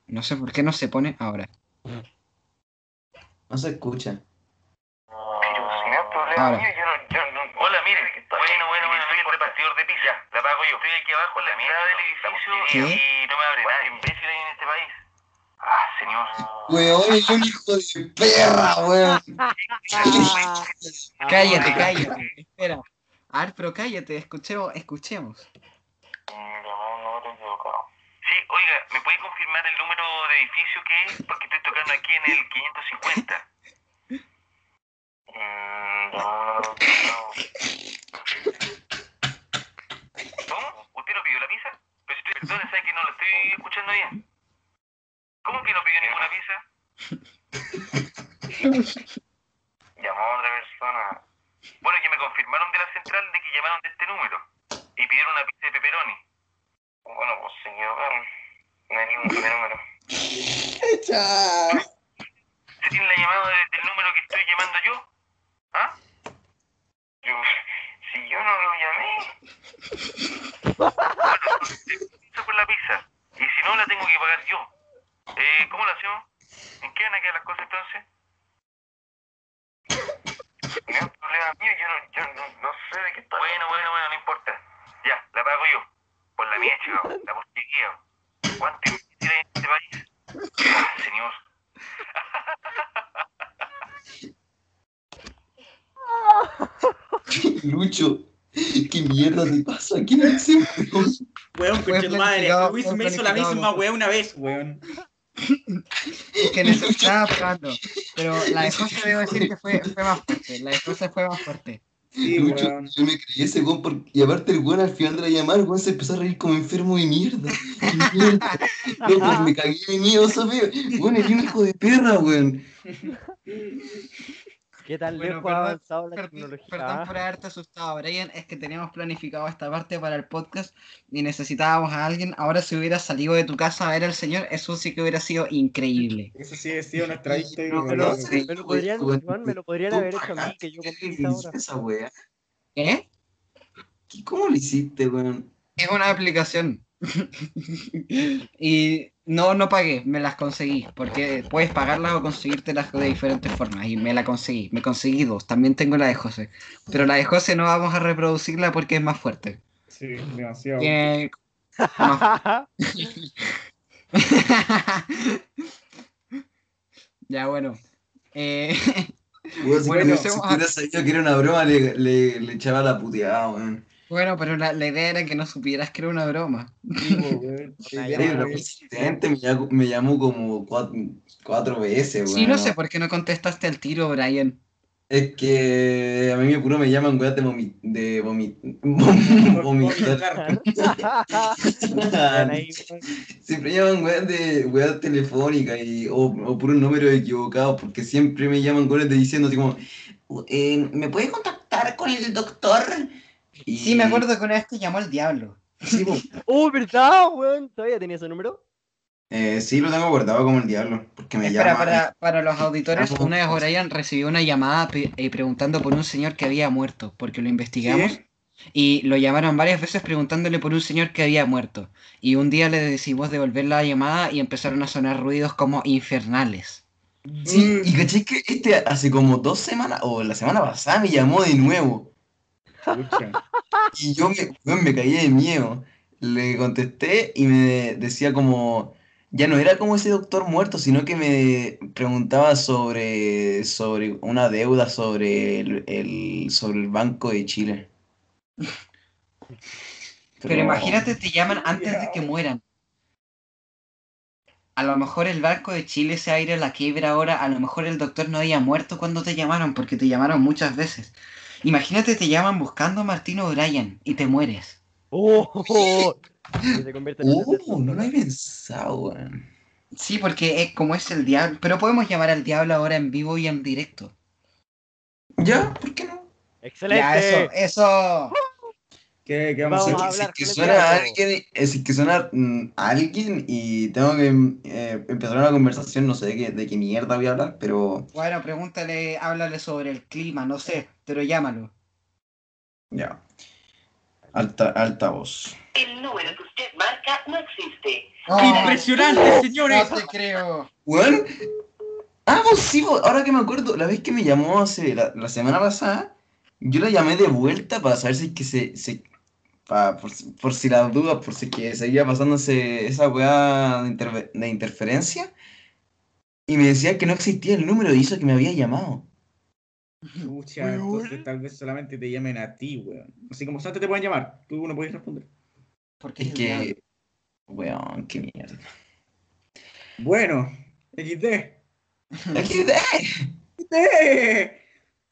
No sé por qué no se pone ahora. No se escucha. Pero si no es problema Ahora. mío, yo no, yo no. Hola, mire, bueno, bueno, bueno, soy el repartidor de pizza. La pago yo. Estoy aquí abajo en la mitad del edificio ¿Qué? y no me abre nadie. imbécil hay en este país? Señor. Weón, es un hijo de perra, weón. Cállate, cállate. Espera. A ver, pero cállate, escuchemos, escuchemos. Llamó un número equivocado. Sí, oiga, ¿me puede confirmar el número de edificio que es? Porque estoy tocando aquí en el 550. Mm. ¿Cómo? ¿Usted no pidió la pizza? Pero si estoy, perdone, ¿sabe que no lo estoy escuchando bien? ¿Cómo que no pidió ninguna pizza? Llamó a otra persona. Bueno, que me confirmaron de la central de que llamaron de este número y pidieron una pizza de pepperoni. Bueno, pues se equivocaron. No hay ningún número. ¿Se tiene la llamada de- del número que estoy llamando yo? ¿Ah? Yo, si yo no lo llamé. Bueno, por la pizza. Y si no, la tengo que pagar yo. Eh, ¿Cómo lo hacemos? ¿En qué van a quedar las cosas entonces? No es problema mío, yo, no, yo no, no sé de qué está. Bueno, bueno, bueno, no importa. Ya, la pago yo. Por la mía, chico. La postería. ¿Cuánto invertir en este país? Ah, señor. Lucho, ¿qué mierda te pasa? ¿Quién es ese weón? Weón, madre. Luis me hizo la misma weón una vez, weón. Que necesitaba pegando. Pero la de José debo decir que fue, fue más fuerte. La de José fue más fuerte. Sí, Lucho, yo me creí ese weón porque... Y aparte el weón al final de la llamada, el weón se empezó a reír como enfermo de mierda. ¡Qué mierda! Loco, me cagué de miedo, Sofía. Weón, eres un hijo de perra, weón. ¿Qué tan Bueno, lejos ha perdón, avanzado la Perdón, tecnología? perdón por haberte asustado, Brian. Es que teníamos planificado esta parte para el podcast y necesitábamos a alguien. Ahora, si hubiera salido de tu casa a ver al señor, eso sí que hubiera sido increíble. Eso sí ha sido nuestra historia. No, Me lo, no, sí. me lo podrían, weón, Juan, me lo podrían tú haber hecho a mí, que yo con ¿Qué pizza ahora. esa weá? ¿Qué? ¿Qué- ¿Cómo lo hiciste, weón? Es una aplicación. y no, no pagué, me las conseguí. Porque puedes pagarlas o conseguírtelas de diferentes formas. Y me la conseguí. Me conseguí dos. También tengo la de José. Pero la de José no vamos a reproducirla porque es más fuerte. Sí, demasiado. Tiene más- ya, bueno. Eh, si Bueno, si a- hubiera sabido que era una broma, le, le, le echaba la puteada, weón. Bueno, pero la, la idea era que no supieras que era una broma. Sí, weón. Weón. presidente me llamó, como cuatro, cuatro veces, weón. Sí, no sé por qué no contestaste al tiro, Brian. Es que a mí me puro me llaman weas de vomi- de vomi- vom- vomitar. Weón. Siempre llaman weas de weas telefónicas y, o, o puros números equivocados, porque siempre me llaman goles de diciendo así como, eh, ¿me puedes contactar con el doctor? Y- Sí, me acuerdo que una vez te llamó el diablo. Sí. Oh, ¿verdad, weón? ¿Todavía tenía ese número? Eh, sí, lo tengo guardado como el diablo, porque me Espera, llama. para, para los auditores, una vez O'Brien recibió una llamada eh, preguntando por un señor que había muerto, porque lo investigamos. ¿Sí? Y lo llamaron varias veces preguntándole por un señor que había muerto. Y un día le decidimos devolver la llamada y empezaron a sonar ruidos como infernales. Sí, y caché que este hace como dos semanas, o la semana pasada, me llamó de nuevo. Y yo me, caí de miedo. Le contesté y me decía como, ya no era como ese doctor muerto, sino que me preguntaba sobre, sobre una deuda sobre el, el- sobre el Banco de Chile. Pero imagínate, te llaman antes de que mueran. A lo mejor el Banco de Chile se aire a la quiebra ahora, a lo mejor el doctor no había muerto cuando te llamaron, porque te llamaron muchas veces. Imagínate, te llaman buscando a Martín O'Brien y te mueres. ¡Oh! Que se convierte en un Oh, asesino. no lo había pensado, weón. Sí, porque es como es el diablo. Pero podemos llamar al diablo ahora en vivo y en directo. ¿Ya? ¿Por qué no? ¡Excelente! Ya, eso, eso. ¿Qué, qué vamos, Vamos a hablar Si es que con el suena a diablo. alguien, eh, si es que suena mm, a alguien y tengo que eh, empezar una conversación, no sé de qué, de qué mierda voy a hablar, pero Bueno, pregúntale, háblale sobre el clima, no sé, pero llámalo. ya. Alta, alta voz. El número que usted marca no existe. Impresionante, señores. No te creo. ¿Weón? Ah, pues sí, ahora que me acuerdo, la vez que me llamó hace la, la semana pasada, yo la llamé de vuelta para saber si es que se, se pa- por, si- por si las dudas, por si es que seguía pasándose esa weá de, interferencia, y me decía que no existía el número y hizo que me había llamado. Pucha, entonces tal vez solamente te llamen a ti, weón. Así como antes te pueden llamar, tú no puedes responder. Porque Es que, weón, qué mierda. Bueno, XD. De- XD.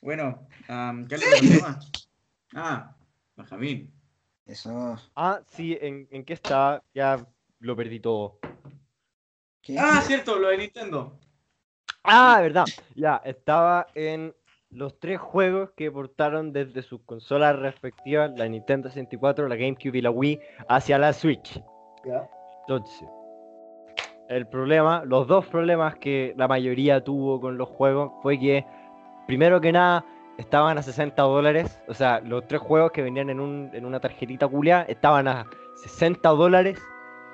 Bueno, um, ¿qué le? Ah, Benjamín. Eso. Ah, sí, ¿en, en qué está? Ya lo perdí todo. ¿Qué? Ah, cierto, lo de Nintendo. Ah, verdad. Ya, estaba en los tres juegos que portaron desde sus consolas respectivas, la Nintendo 64, la GameCube y la Wii, hacia la Switch. Ya. Entonces, el problema, los dos problemas que la mayoría tuvo con los juegos fue que, primero que nada, estaban a 60 dólares. O sea, los tres juegos que venían en, un, en una tarjetita culia estaban a 60 dólares,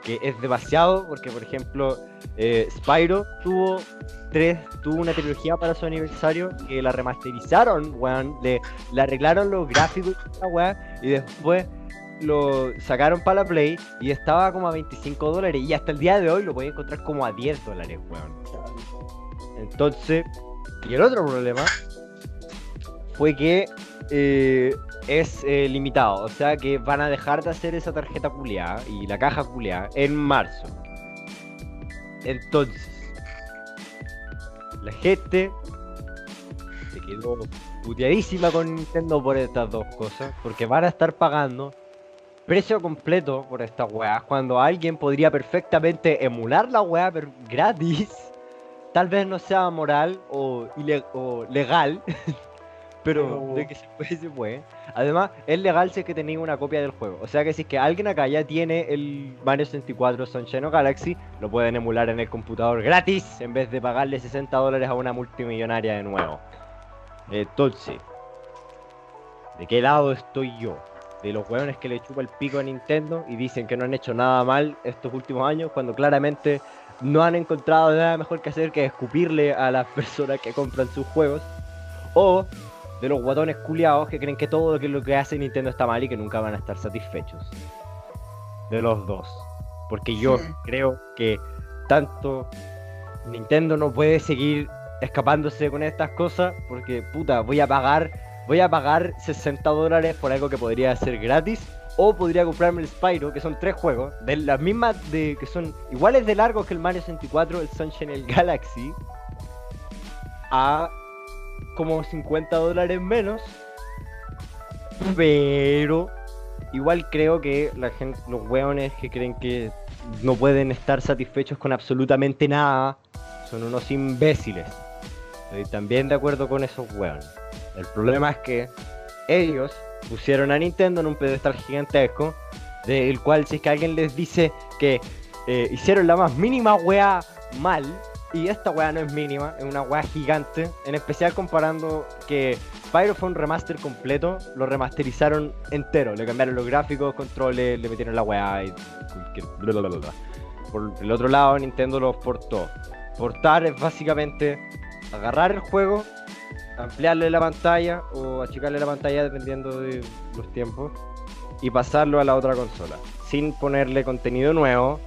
que es demasiado, porque, por ejemplo, eh, Spyro tuvo tres, tuvo una trilogía para su aniversario que la remasterizaron, weón, le, arreglaron los gráficos y weá, y después lo sacaron para la Play y estaba como a 25 dólares y hasta el día de hoy lo podía encontrar como a 10 dólares, weón. Entonces, y el otro problema fue que eh, es eh, limitado, o sea que van a dejar de hacer esa tarjeta culiada y la caja culiada en marzo. Entonces, la gente se quedó puteadísima con Nintendo por estas dos cosas, porque van a estar pagando precio completo por estas weas, cuando alguien podría perfectamente emular la wea per- gratis. Tal vez no sea moral o, o legal, pero de que se puede, se puede. Además, es legal si es que tenéis una copia del juego. O sea que si es que alguien acá ya tiene el Mario 64 Sunshine o Galaxy, lo pueden emular en el computador gratis en vez de pagarle 60 dólares a una multimillonaria de nuevo. Entonces, ¿de qué lado estoy yo? De los hueones que le chupa el pico a Nintendo y dicen que no han hecho nada mal estos últimos años, cuando claramente no han encontrado nada mejor que hacer que escupirle a las personas que compran sus juegos. O de los guatones culiados que creen que todo lo que, hace Nintendo está mal y que nunca van a estar satisfechos. De los dos. Porque yo Sí. creo que tanto Nintendo no puede seguir escapándose con estas cosas porque puta, voy a pagar voy a pagar 60 dólares por algo que podría ser gratis o podría comprarme el Spyro, que son tres juegos de las mismas de que son iguales de largos que el Mario 64, el Sunshine y el Galaxy a como 50 dólares menos. Pero igual creo que la gente, los hueones que creen que no pueden estar satisfechos con absolutamente nada son unos imbéciles. Estoy también de acuerdo con esos hueones. El problema es que ellos pusieron a Nintendo en un pedestal gigantesco, del cual si es que alguien les dice que eh, hicieron la más mínima wea mal, y esta wea no es mínima, es una wea gigante, en especial comparando que Pyro fue un remaster completo, lo remasterizaron entero, le cambiaron los gráficos, controles, le metieron la wea y... Por el otro lado, Nintendo los portó. Portar es básicamente agarrar el juego, ampliarle la pantalla o achicarle la pantalla dependiendo de los tiempos y pasarlo a la otra consola, sin ponerle contenido nuevo,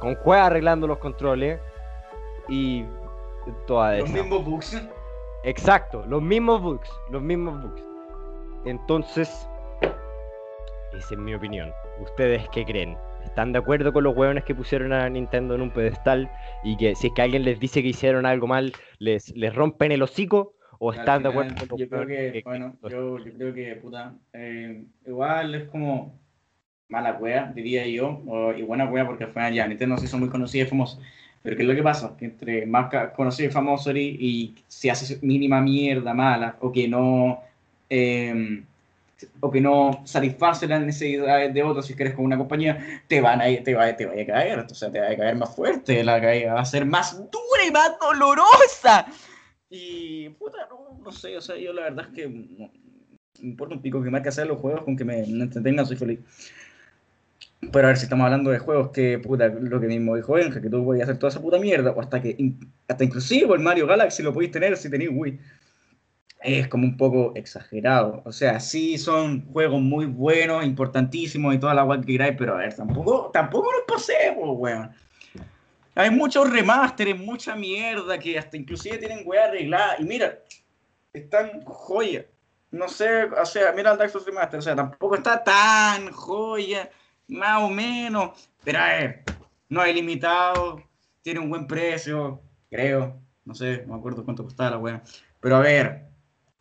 con juega arreglando los controles y toda Los esa. mismos bugs. Exacto, los mismos bugs, los mismos bugs. Entonces, esa es mi opinión. ¿Ustedes qué creen? ¿Están de acuerdo con los hueones que pusieron a Nintendo en un pedestal y que si es que alguien les dice que hicieron algo mal, les, les rompen el hocico? ¿O están de acuerdo con los Yo creo hueones que, bueno, yo, yo creo que, puta, eh, igual es como mala wea, diría yo, o- y buena wea porque al final ya Nintendo se hizo muy conocida y famosa. Pero ¿qué es lo que pasa? Que entre más conocido y famoso y si haces mínima mierda mala o que no eh, o que no satisface las necesidades de otros si quieres con una compañía, te van a te va, te va a caer, o sea, te va a caer más fuerte, la caída va a ser más dura y más dolorosa. Y puta, no, no sé, o sea, yo la verdad es que no, me importa un pico que marque hacer los juegos, con que me, me entretengan, soy feliz. Pero a ver, si estamos hablando de juegos que, puta, lo que mismo dijo Benja, que tú podías hacer toda esa puta mierda, o hasta que, hasta inclusive el Mario Galaxy lo podéis tener si tenéis Wii. Es como un poco exagerado. O sea, sí son juegos muy buenos, importantísimos y toda la guay que queráis, pero a ver, tampoco, tampoco los pasemos, weón. Hay muchos remasteres, mucha mierda que hasta inclusive tienen weá arreglada. Y mira, están joya. No sé, o sea, mira el Dark Souls Remaster, o sea, tampoco está tan joya, más o menos. Pero a ver, no es limitado, tiene un buen precio, creo. No sé, no me acuerdo cuánto costaba la weá. Pero a ver,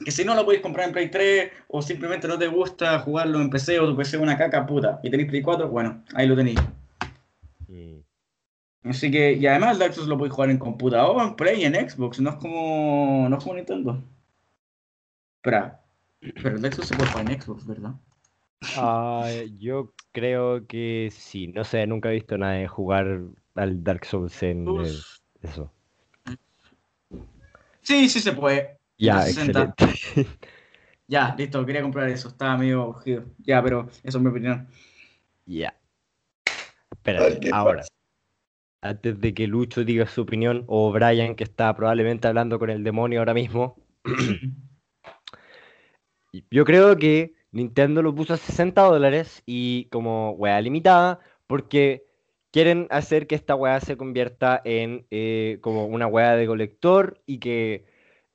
que si no lo podéis comprar en Play 3 o simplemente no te gusta jugarlo en PC o tu PC es una caca puta y tenéis Play 4, bueno, ahí lo tenéis. Mm. Así que, y además el Dark Souls lo podéis jugar en computador, en Play, en Xbox, no es como, no es como Nintendo. Espera, pero el Dark Souls se puede jugar en Xbox, ¿verdad? Ah, yo creo que sí. No sé, nunca he visto nada de jugar al Dark Souls en eh, eso. sí, sí se puede. Ya, 360. excelente. Ya, listo, quería comprar eso, estaba medio cogido. Ya, pero eso es mi opinión. Ya. ¿qué ahora. pasa? Antes de que Lucho diga su opinión, o Brian, que está probablemente hablando con el demonio ahora mismo, yo creo que Nintendo lo puso a 60 dólares y como weá limitada, porque quieren hacer que esta weá se convierta en eh, como una weá de colector y que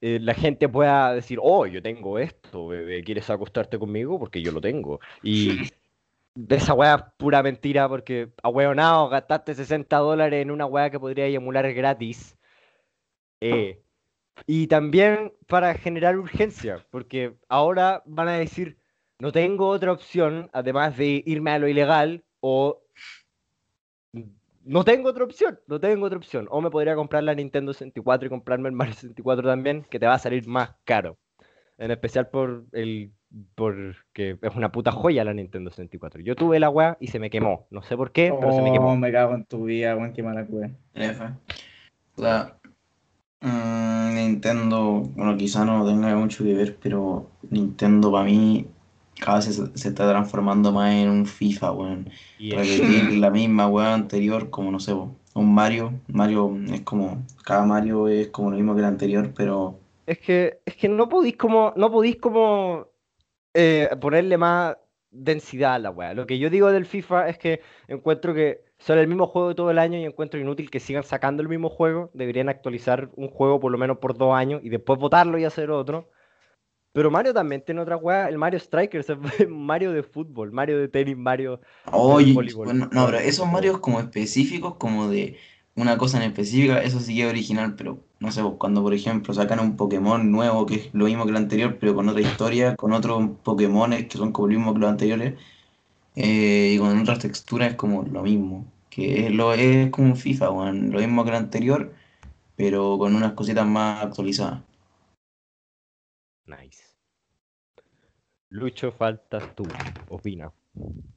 eh, la gente pueda decir, oh, yo tengo esto, bebé, ¿quieres acostarte conmigo? Porque yo lo tengo. Y esa weá pura mentira porque a weonado gastaste 60 dólares en una weá que podría emular gratis. Eh, y también para generar urgencia, porque ahora van a decir, no tengo otra opción, además de irme a lo ilegal, o no tengo otra opción, no tengo otra opción. O me podría comprar la Nintendo 64 y comprarme el Mario 64 también, que te va a salir más caro. En especial por el porque es una puta joya la Nintendo 64. Yo tuve la weá y se me quemó. No sé por qué, pero se me Oh, quemó. me cago en tu vida, weón, qué mala. O sea, mm, Nintendo, bueno, quizá no tenga mucho que ver, pero Nintendo para mí cada vez se, se está transformando más en un FIFA, weón. Y es- Repetir la misma weá anterior, como no sé, un Mario. Mario es como, cada Mario es como lo mismo que el anterior, pero Es que, es que no podéis como, no podéis como eh, ponerle más densidad a la weá. Lo que yo digo del FIFA es que encuentro que son el mismo juego todo el año y encuentro inútil que sigan sacando el mismo juego. Deberían actualizar un juego por lo menos por dos años y después votarlo y hacer otro. Pero Mario también tiene otra weá, el Mario Strikers, es Mario de fútbol, Mario de tenis, Mario Oye, voleibol. bueno, no, pero esos Marios como específicos, como de una cosa en específica, eso sí que es original, pero no sé, cuando por ejemplo sacan un Pokémon nuevo que es lo mismo que el anterior, pero con otra historia, con otros Pokémon que son como lo mismo que los anteriores, eh, y con otras texturas es como lo mismo. Que es, lo, es como un FIFA, weón, lo mismo que el anterior, pero con unas cositas más actualizadas. Nice. Lucho, faltas tú. Opina.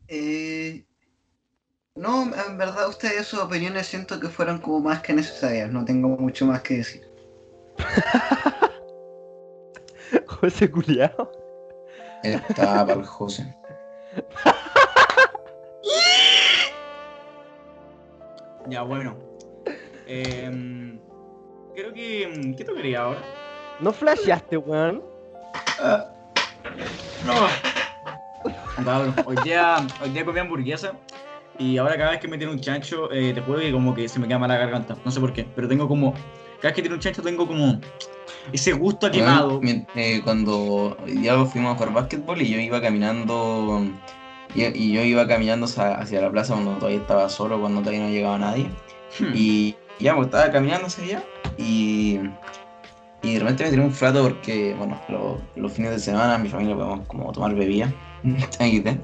Eh, no, en verdad ustedes sus opiniones siento que fueron como más que necesarias, no tengo mucho más que decir. José Culiao. Está para el José. Ya, bueno. Em, creo que. ¿Qué tocaría ahora? ¿No flasheaste, weón? No. Cabrón, hoy día, hoy día comí hamburguesa y ahora cada vez que me tiene un chancho, eh, te juro que como que se me quema la garganta. No sé por qué, pero tengo como. Cada vez que tiene un chancho tengo como ese gusto a quemado. Mien- eh, cuando ya fuimos a jugar básquetbol y yo iba caminando y, y yo iba caminando hacia, hacia la plaza cuando todavía estaba solo, cuando todavía no llegaba nadie. Hmm. Y ya, pues estaba caminando hacia allá y, y de repente me tiré un flato porque, bueno, lo- los fines de semana mi familia podemos como tomar bebida.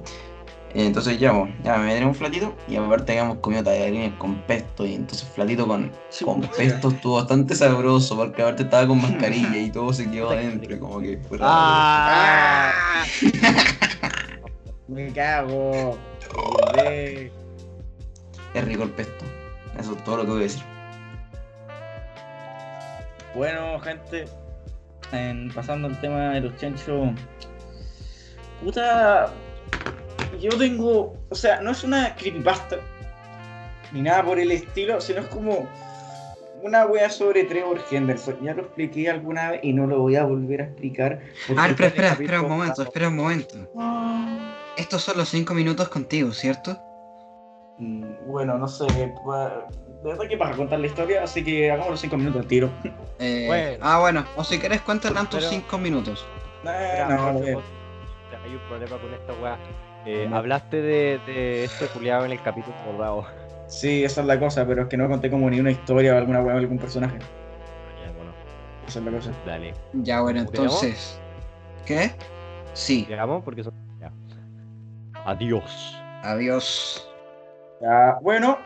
Entonces ya, pues, ya me tiré un flatito y aparte habíamos comido tallarines con pesto y entonces flatito con, con pesto estuvo bastante sabroso porque aparte estaba con mascarilla y todo se quedó adentro, como que. ¡Ah! Me cago. Es rico el pesto. Eso es todo lo que voy a decir. Bueno, gente, en- pasando al tema de los chanchos. Puta. Yo tengo. O sea, no es una creepypasta. Ni nada por el estilo, sino es como. Una wea sobre Trevor Henderson. Ya lo expliqué alguna vez y no lo voy a volver a explicar. Ah, en el espera, espera un momento, espera un momento. Estos son los cinco minutos contigo, ¿cierto? Mm, Bueno, no sé. pa- De verdad que para contar la historia, así que hagamos los 5 minutos al tiro. Eh, Bueno. Ah, bueno, o si querés cuentan tus Pero- cinco minutos. Espera, no, no, José, hay un problema con esta weá. Eh, No. hablaste de, de este culiado en el capítulo bordado. Sí, esa es la cosa, pero es que no conté como ni una historia o alguna weá de algún personaje. Ya, bueno, Esa es la cosa. dale. Ya, bueno, entonces. ¿Qué? Sí, Llegamos porque son. ya. Adiós. adiós. Ya, bueno.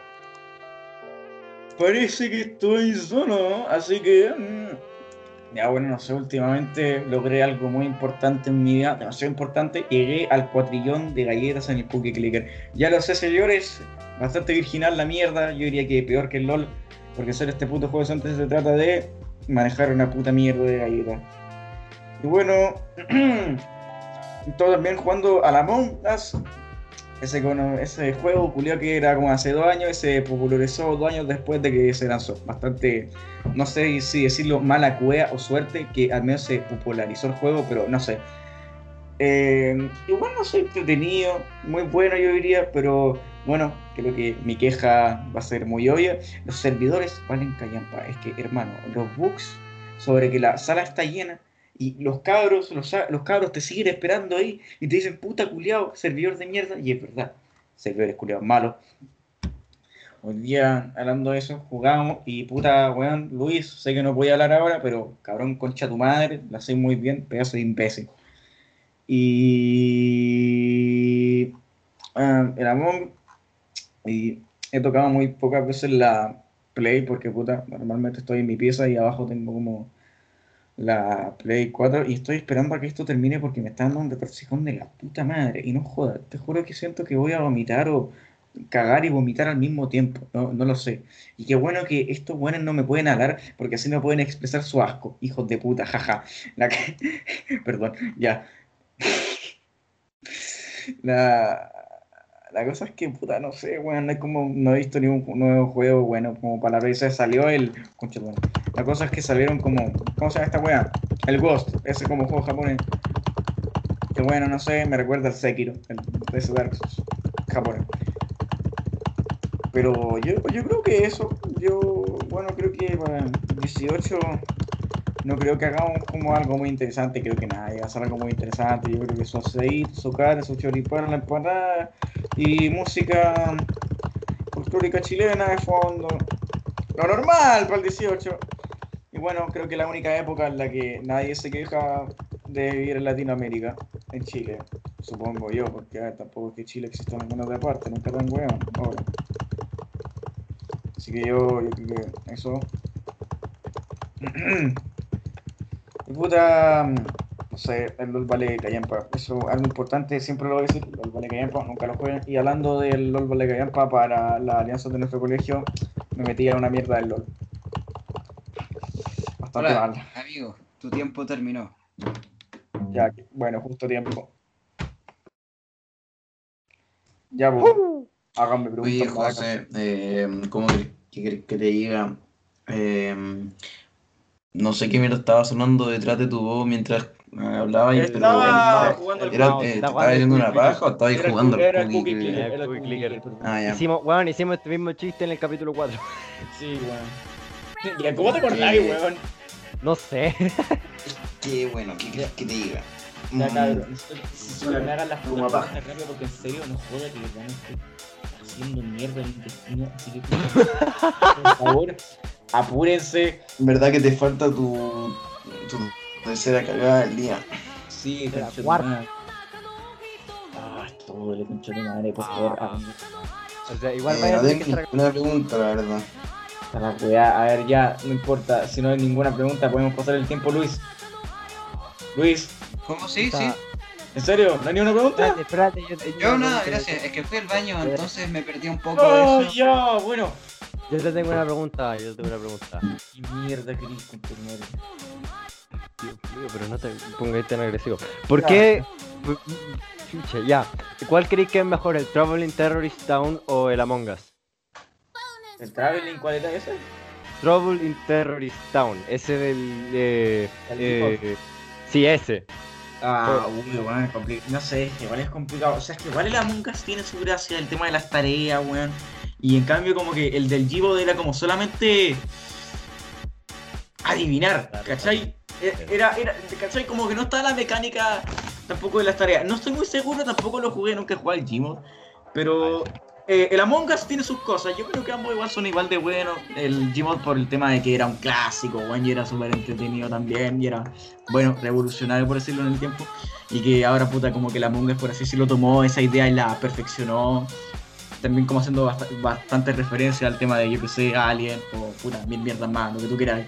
Parece que estoy solo, así que. mm, Ya, bueno, no sé, últimamente logré algo muy importante en mi vida, demasiado importante. Llegué al cuatrillón de galletas en el Cookie Clicker. Ya lo sé, señores, bastante virginal la mierda. Yo diría que peor que el LOL, porque hacer este puto juego antes se trata de manejar una puta mierda de galletas. Y bueno, todo también jugando a la Among Us, ese, ese juego culiao que era como hace dos años, se popularizó dos años después de que se lanzó. Bastante, no sé si decirlo mala cueva o suerte, que al menos se popularizó el juego, pero no sé. Eh, igual no soy entretenido, muy bueno yo diría, pero bueno, creo que mi queja va a ser muy obvia. Los servidores valen callampa. Es que, hermano, los bugs sobre que la sala está llena y los cabros, los, los cabros te siguen esperando ahí y te dicen, puta culiao, servidor de mierda, y es verdad, servidores culiados malos. Hoy día, hablando de eso, jugamos y puta, weón, Luis, sé que no podía hablar ahora, pero cabrón, concha tu madre, la sé muy bien, pedazo de imbécil. Y. ah, el Among. Y he tocado muy pocas veces la Play, porque puta, normalmente estoy en mi pieza y abajo tengo como la Play 4 y estoy esperando a que esto termine porque me está dando un retorcijón de la puta madre. Y no joda, te juro que siento que voy a vomitar o cagar y vomitar al mismo tiempo. No, no lo sé. Y qué bueno que estos buenos no me pueden hablar porque así no pueden expresar su asco. Hijos de puta, jaja. La que... Perdón, ya. La... La cosa es que, puta, no sé, weón, no, como, no he visto ningún nuevo juego, bueno, como para la PC salió el... La cosa es que salieron como. ¿Cómo se llama esta wea? El Ghost, ese como juego japonés. Que bueno, no sé, me recuerda al Sekiro, el ese Dark Souls japonés. Pero yo, yo creo que eso, yo, bueno, creo que para 18 no creo que hagamos como algo muy interesante, creo que nada, va a ser algo muy interesante, yo creo que su aceite, su carne, su choripán, la empanada y música folclórica chilena de fondo. Lo normal para el 18. Y bueno, creo que la única época en la que nadie se queja de vivir en Latinoamérica, en Chile, supongo yo, porque a ver, tampoco es que Chile exista en ninguna otra parte, nunca tan weón. Así que yo, yo creo que eso. puta, no sé, el LOL vale callampa. Eso algo importante, siempre lo voy a decir, LOL vale callampa, nunca lo jueguen. Y hablando del LOL vale callampa para la alianza de nuestro colegio, me metí a una mierda del LOL. Bastante Hola, mal. amigo, tu tiempo terminó. Ya, bueno, justo tiempo. Ya, pues. Háganme preguntas. Oye. José, eh, ¿cómo que te diga? Eh, no sé qué mierda estaba sonando detrás de tu voz mientras eh, hablabas, pero Estaba el- jugando al era, eh, está ¿te jugando estabas haciendo el una paja o el jugando era el cookie clicker? El el. Ah, ya. Hicimos, weón, hicimos este mismo chiste en el capítulo 4. Sí, weón. ¿Y ¿Cómo te acordáis, weón? No sé. Qué bueno, ¿qué querés que te diga? Ya, Mm, cabrón. Si solo me hagan las preguntas rápido porque en serio no joda que van a haciendo mierda el intestino. Así que, por favor, apúrense. En verdad que te falta tu, tu tercera cagada del día. Sí, la cuarta. Ah, esto duele, concha madre, por favor. Ah. ah, O sea, igual Eh, vaya no a tener que estar pregunta, la verdad. a la weá. A ver, ya, no importa. Si no hay ninguna pregunta, podemos pasar el tiempo, Luis. Luis, ¿Cómo? Sí, Está- sí. ¿en serio? ¿No hay ninguna pregunta? Espérate, espérate. Yo, Yo nada, una pregunta. gracias. Es que fui al baño, entonces me perdí un poco Oh, de eso. ya, bueno. Yo te tengo una pregunta, yo te tengo una pregunta. ¿Qué mierda tu madre? Dios mío, pero no te pongáis tan agresivo. ¿Por qué? Chucha, ya. ¿Cuál creéis que es mejor, el Traveling Terrorist Town o el Among Us? ¿El traveling cuál era ese? Trouble in Terrorist Town, ese del... Eh, ¿El eh, sí, ese. Ah, uy, es complicado. No sé, igual es complicado. O sea, es que igual el Among Us tiene su gracia, el tema de las tareas, weón. Y en cambio, como que el del Givo era como solamente adivinar, ¿cachai? E- Era, era, ¿cachai? Como que no estaba la mecánica tampoco de las tareas. No estoy muy seguro, tampoco lo jugué, nunca jugué al Gmod. Pero eh, el Among Us tiene sus cosas. Yo creo que ambos igual son igual de buenos. El Gmod por el tema de que era un clásico, weón, y era súper entretenido también. Y era, bueno, revolucionario por decirlo en el tiempo. Y que ahora, puta, como que el Among Us, por así decirlo, tomó esa idea y la perfeccionó. También como haciendo bast bastante referencia al tema de, yo que sé, Alien o puta, mil mierdas más, lo que tú quieras.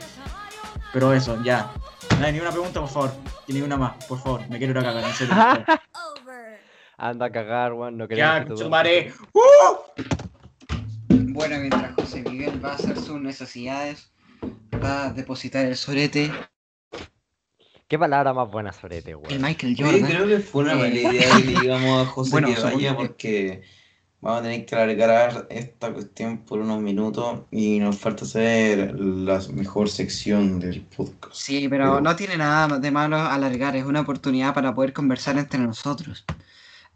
Pero eso, ya. No hay ni una pregunta, por favor. Y ni una más, por favor. Me quiero ir a cagar, en serio. Anda a cagar, weón, no queremos ya, que tu- conchetumare. Bueno, mientras José Miguel va a hacer sus necesidades, va a depositar el sorete, ¿Qué palabra más buena sorete, el weón? Michael Oye, Jordan. creo que fue una Eh, mala idea que le digamos a José Bueno, que vaya que- porque vamos a tener que alargar esta cuestión por unos minutos y nos falta hacer la mejor sección del podcast. Sí, pero no tiene nada de malo alargar, es una oportunidad para poder conversar entre nosotros.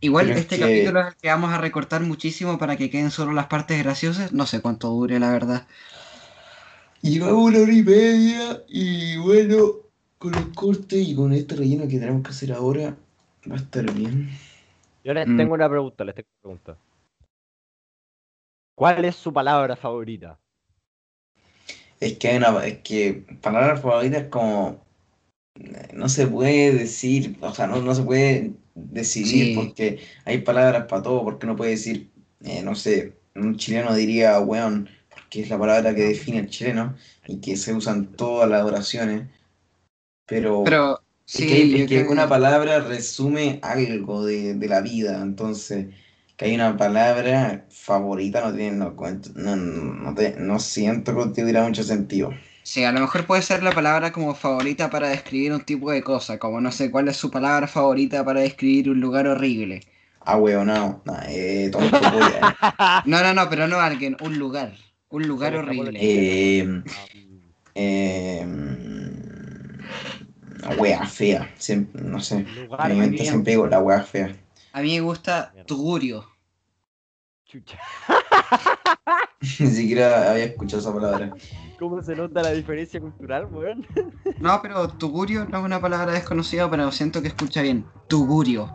Igual Pero es este que- capítulo es el que vamos a recortar muchísimo para que queden solo las partes graciosas. No sé cuánto dure, la verdad. Y vamos una hora y media y bueno, con el corte y con este relleno que tenemos que hacer ahora, va a estar bien. Yo les Mm. tengo una pregunta, les tengo una pregunta. ¿Cuál es su palabra favorita? Es que hay una, es que palabras favoritas como eh, no se puede decir, o sea, no, no se puede decidir Sí. porque hay palabras para todo, porque no puede decir, eh, no sé, un chileno diría weón, porque es la palabra que define al chileno y que se usa en todas las oraciones, pero, Pero es sí, que, es que una palabra resume algo de, de la vida, entonces que hay una palabra favorita no tiene, no, cuento- no, no, te- no siento que tuviera mucho sentido. Sí, a lo mejor puede ser la palabra como favorita para describir un tipo de cosa, como no sé cuál es su palabra favorita para describir un lugar horrible. Ah, weón, no, no, eh, tonto, polla. No, no, no, pero no alguien, un lugar. Un lugar horrible. Eh, eh, la wea fea, siempre, no sé. Lugar siempre digo la wea fea. A mí me gusta Mierda. Tugurio. Chucha. Ni siquiera había escuchado esa palabra. ¿Cómo se nota la diferencia cultural, weón? No, pero Tugurio no es una palabra desconocida, pero siento que escucha bien. Tugurio.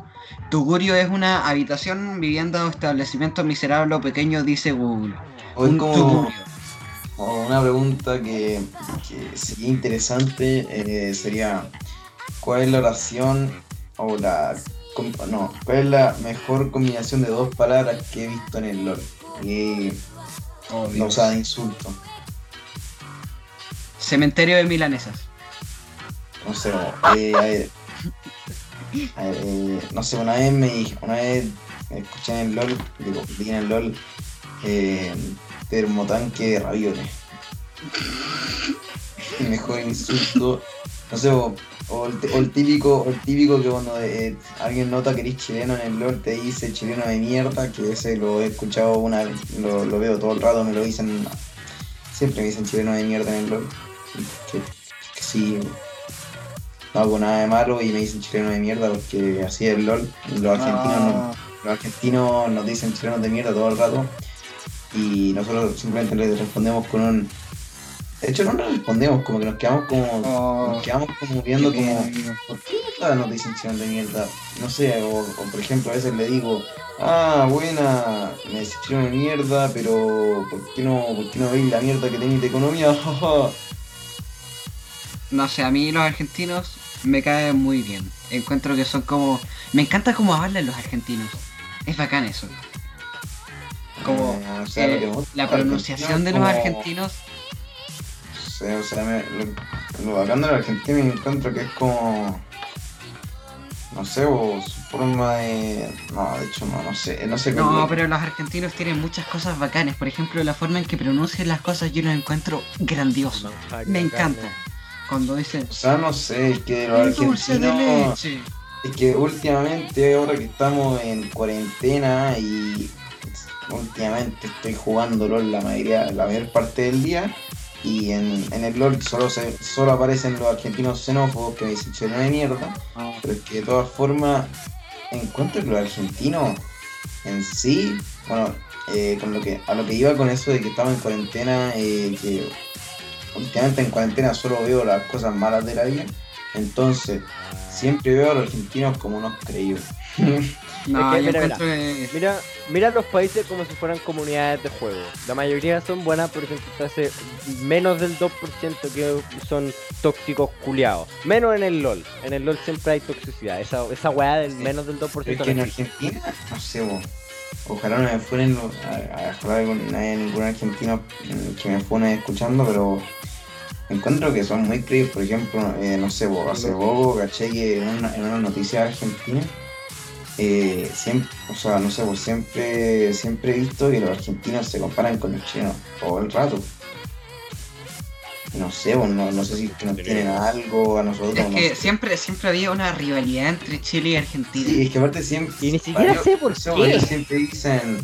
Tugurio es una habitación, vivienda o establecimiento miserable o pequeño, dice Google. O es Un como, tugurio. o una pregunta que, que sería interesante eh, sería ¿cuál es la oración o la no, cuál es la mejor combinación de dos palabras que he visto en el LOL? Y no o sea de insulto. Cementerio de milanesas. No sé, eh, a ver, a ver, eh, no sé, una vez me dije, una vez escuché en el LOL, digo, vi en el LOL, eh, termotanque de ravioles. El mejor insulto, no sé, o, el, o el típico, el típico que cuando eh, alguien nota que eres chileno en el LOL te dice chileno de mierda, que ese lo he escuchado una lo, lo veo todo el rato, me lo dicen, siempre me dicen chileno de mierda en el LOL. Que, que sí, no hago nada de malo y me dicen chileno de mierda porque así es el LOL. Los argentinos, no- los argentinos nos dicen chilenos de mierda todo el rato y nosotros simplemente les respondemos con un... De hecho no nos respondemos, como que nos quedamos como... Oh, nos quedamos como viendo como... ¿Por qué mierda nos dicen chilenos de mierda? No sé, o, o por ejemplo a veces le digo, ah, buena, me decís de mierda, pero ¿por qué no, por qué no veis la mierda que tenéis de economía? No sé, a mí los argentinos me caen muy bien. Encuentro que son como... Me encanta cómo hablan los argentinos. Es bacán eso. Como Eh, o sea, eh, la pronunciación de los como- argentinos. O sea, o sea, me- lo, lo bacán de la Argentina me encuentro que es como. No sé, o su forma de. No, de hecho, no, no sé. No sé No, pero los argentinos tienen muchas cosas bacanes. Por ejemplo, la forma en que pronuncian las cosas yo lo encuentro grandioso. Me encanta. Cuando dicen... O sea, no sé, es que los "El dulce de argentinos. leche. Es que últimamente, ahora que estamos en cuarentena y últimamente estoy jugando LOL la mayoría, la mayor parte del día. Y en, en el LOL solo se, solo aparecen los argentinos xenófobos que me dicen chileno de mierda. Pero es que de todas formas, encuentro que los argentinos en sí, bueno, eh, con lo que, a lo que iba con eso de que estaba en cuarentena, eh, que últimamente en cuarentena solo veo las cosas malas de la vida, entonces siempre veo a los argentinos como unos creídos. No, Es que, yo mira, que... Mira, mira los países como si fueran comunidades de juego. La mayoría son buenas, por ejemplo, hace menos del 2% que son tóxicos culiados. Menos en el LOL. En el LOL siempre hay toxicidad. Esa, esa weá del menos del 2% Pero es que en. Argentina, no sé, ojalá no me fueren, los- a- a- ojalá no haya ningún argentino mm, que me fuene escuchando, pero encuentro que son muy creídos, por ejemplo, eh, no sé, hace poco caché que en una, en una noticia argentina, eh, siempre, o sea, no sé, pues siempre, siempre he visto que los argentinos se comparan con los chilenos todo el rato. No sé, pues, no, no sé si es que nos tienen algo a nosotros. Es que siempre, siempre había una rivalidad entre Chile y Argentina. Sí, es que aparte siempre. Y ni siquiera sé por qué. ellos siempre dicen,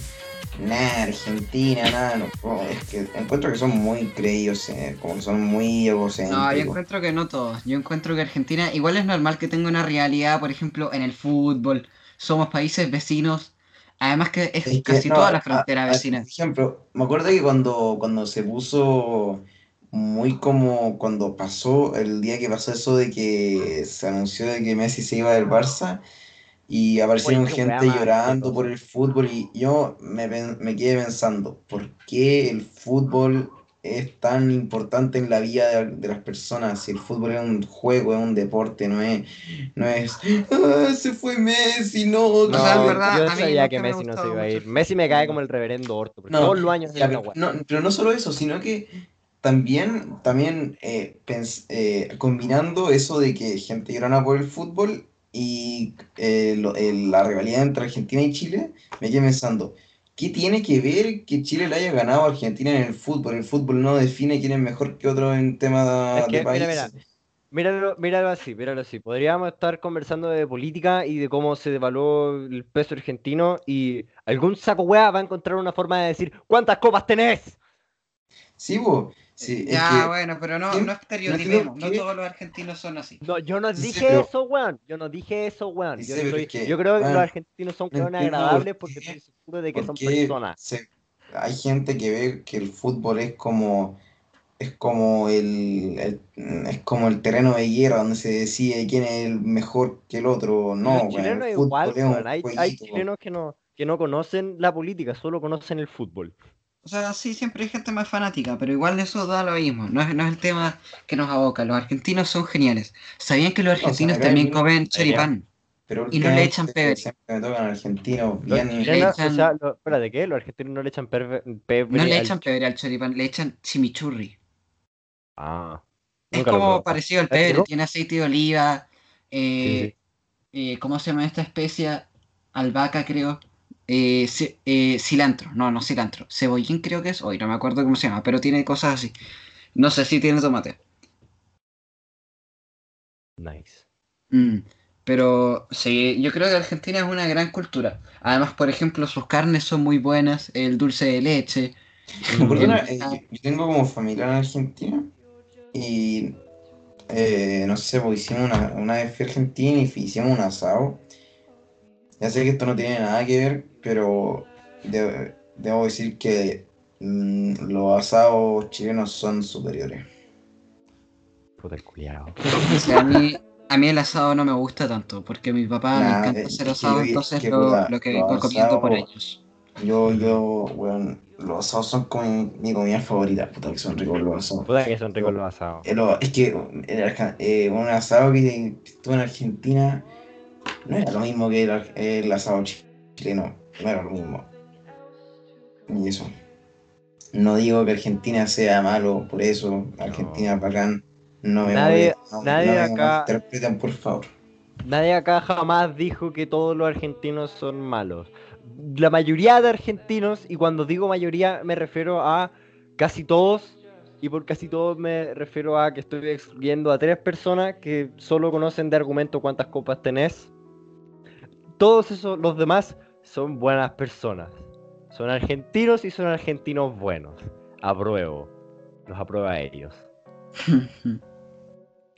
nah, Argentina, nada, no, no, es que encuentro que son muy creídos, eh, como que son muy egocéntricos. No, yo encuentro que no todos. Yo encuentro que Argentina igual es normal que tenga una rivalidad, por ejemplo, en el fútbol. Somos países vecinos. Además que es, Es que, casi no, toda la frontera a- vecina. Por ejemplo, me acuerdo que cuando, cuando se puso muy como cuando pasó, el día que pasó eso de que se anunció de que Messi se iba del Barça y aparecieron Oye, gente llorando por el fútbol y yo me, me quedé pensando, ¿por qué el fútbol es tan importante en la vida de, de las personas? Si el fútbol es un juego, es un deporte, no es, no es, "Ah, se fue Messi, no, O sea, en que- verdad, yo sabía que me Messi no se iba a ir. Messi me cae como el reverendo Orto. porque No, todos los años Ya, es pero, no, pero no solo eso, sino que también, también eh, pens- eh, combinando eso de que gente llorona por el fútbol y eh, lo- el- la rivalidad entre Argentina y Chile, me quedé pensando, ¿qué tiene que ver que Chile le haya ganado a Argentina en el fútbol? El fútbol no define quién es mejor que otro en tema Es que, de país. mira, mira, Míralo, míralo así, míralo así. Podríamos estar conversando de política y de cómo se devaluó el peso argentino y algún saco wea va a encontrar una forma de decir ¿Cuántas copas tenés? Sí, bo, sí, es Ya, que- bueno, pero no, ¿quién- no no estereotipemos. No todos los argentinos son así. No, yo no sí, dije pero- eso, weón. Yo no dije eso, weón. Yo, sí, pero soy- es que, yo creo que weón, los argentinos son por agradables porque qué- estoy seguro de que son personas. se- hay gente que ve que el fútbol es como es como el, el- es como el terreno de guerra donde se decide quién es el mejor que el otro. No, Los weón, chilenos el fútbol igual, es un weón. Hay, hay chilenos que no, que no conocen la política, solo conocen el fútbol. O sea, sí, siempre hay gente más fanática, pero igual eso da lo mismo. No es, no es el tema que nos aboca. Los argentinos son geniales. ¿Sabían que los argentinos también en- comen choripán? Pero Y no le echan pebre. Siempre me tocan argentinos Los bien. chilenos, echan- o sea, lo- espérate, ¿qué? Los argentinos no le echan pebre No le al- echan pebre al choripán, le echan chimichurri. Ah. Es como parecido al ¿Es rico? pebre, tiene aceite de oliva. eh, Sí, eh, ¿Cómo se llama esta especia? Albahaca, creo. Eh, ci- eh, cilantro, no, no cilantro. Cebollín creo que es, hoy no me acuerdo cómo se llama, pero tiene cosas así. No sé si tiene tomate. Nice. Mm, pero sí, yo creo que Argentina es una gran cultura. Además, por ejemplo, sus carnes son muy buenas, el dulce de leche. El- eh, yo, yo tengo como familia en Argentina y eh, no sé, pues hicimos una, una vez fui a Argentina y hicimos un asado. Ya sé que esto no tiene nada que ver, pero de- debo decir que mm, los asados chilenos son superiores. Puta el culiao. O sea, a mí, a mí el asado no me gusta tanto, porque a mi papá le Nah, encanta es hacer que asado, entonces que, lo, puta, lo que los vengo comiendo por años. Yo, yo, bueno, los asados son como mi, mi comida favorita, puta que son ricos los asados. Puta que son ricos los asados. Eh, lo- Es que el eh, un asado que estuve en Argentina no era lo mismo que el, el asado chi- chileno, no era lo mismo. Y eso. No digo que Argentina sea malo por eso, Argentina es bacán. No me Nadie- molest- no, nadie no me acá- por favor. Nadie acá jamás dijo que todos los argentinos son malos. La mayoría de argentinos, y cuando digo mayoría me refiero a casi todos, y por casi todos me refiero a que estoy excluyendo a tres personas que solo conocen de argumento cuántas copas tenés. Todos esos, los demás, son buenas personas. Son argentinos y son argentinos buenos. Apruebo. Los apruebo a ellos.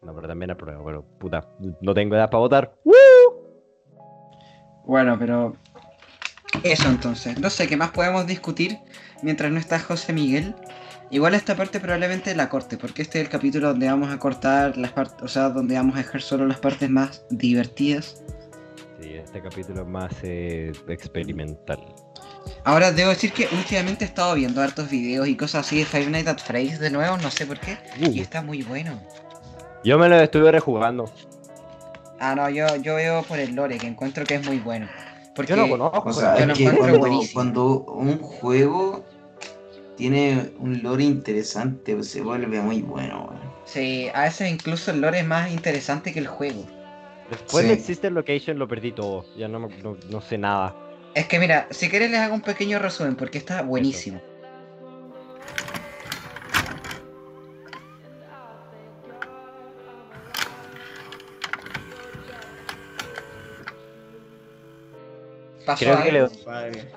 No, pero también apruebo, pero puta, no tengo edad para votar. Bueno, pero eso entonces. No sé qué más podemos discutir mientras no está José Miguel. Igual esta parte probablemente la corte, porque este es el capítulo donde vamos a cortar las partes, o sea, donde vamos a dejar solo las partes más divertidas. Sí, este capítulo es más eh, experimental. Ahora debo decir que últimamente he estado viendo hartos videos y cosas así de Five Nights at Freddy's de nuevo, no sé por qué, y está muy bueno. Yo me lo estuve rejugando. Ah, no, yo, yo veo por el lore, que encuentro que es muy bueno. Porque Yo no conozco. O sea, Yo es que encuentro cuando, buenísimo. cuando un juego tiene un lore interesante, se vuelve muy bueno. sí, a veces incluso el lore es más interesante que el juego. Después Sí. de Exister Location lo perdí todo. Ya no, me- no, no sé nada. Es que mira, si querés les hago un pequeño resumen porque está buenísimo. Pasó Creo que algo. le- Padre,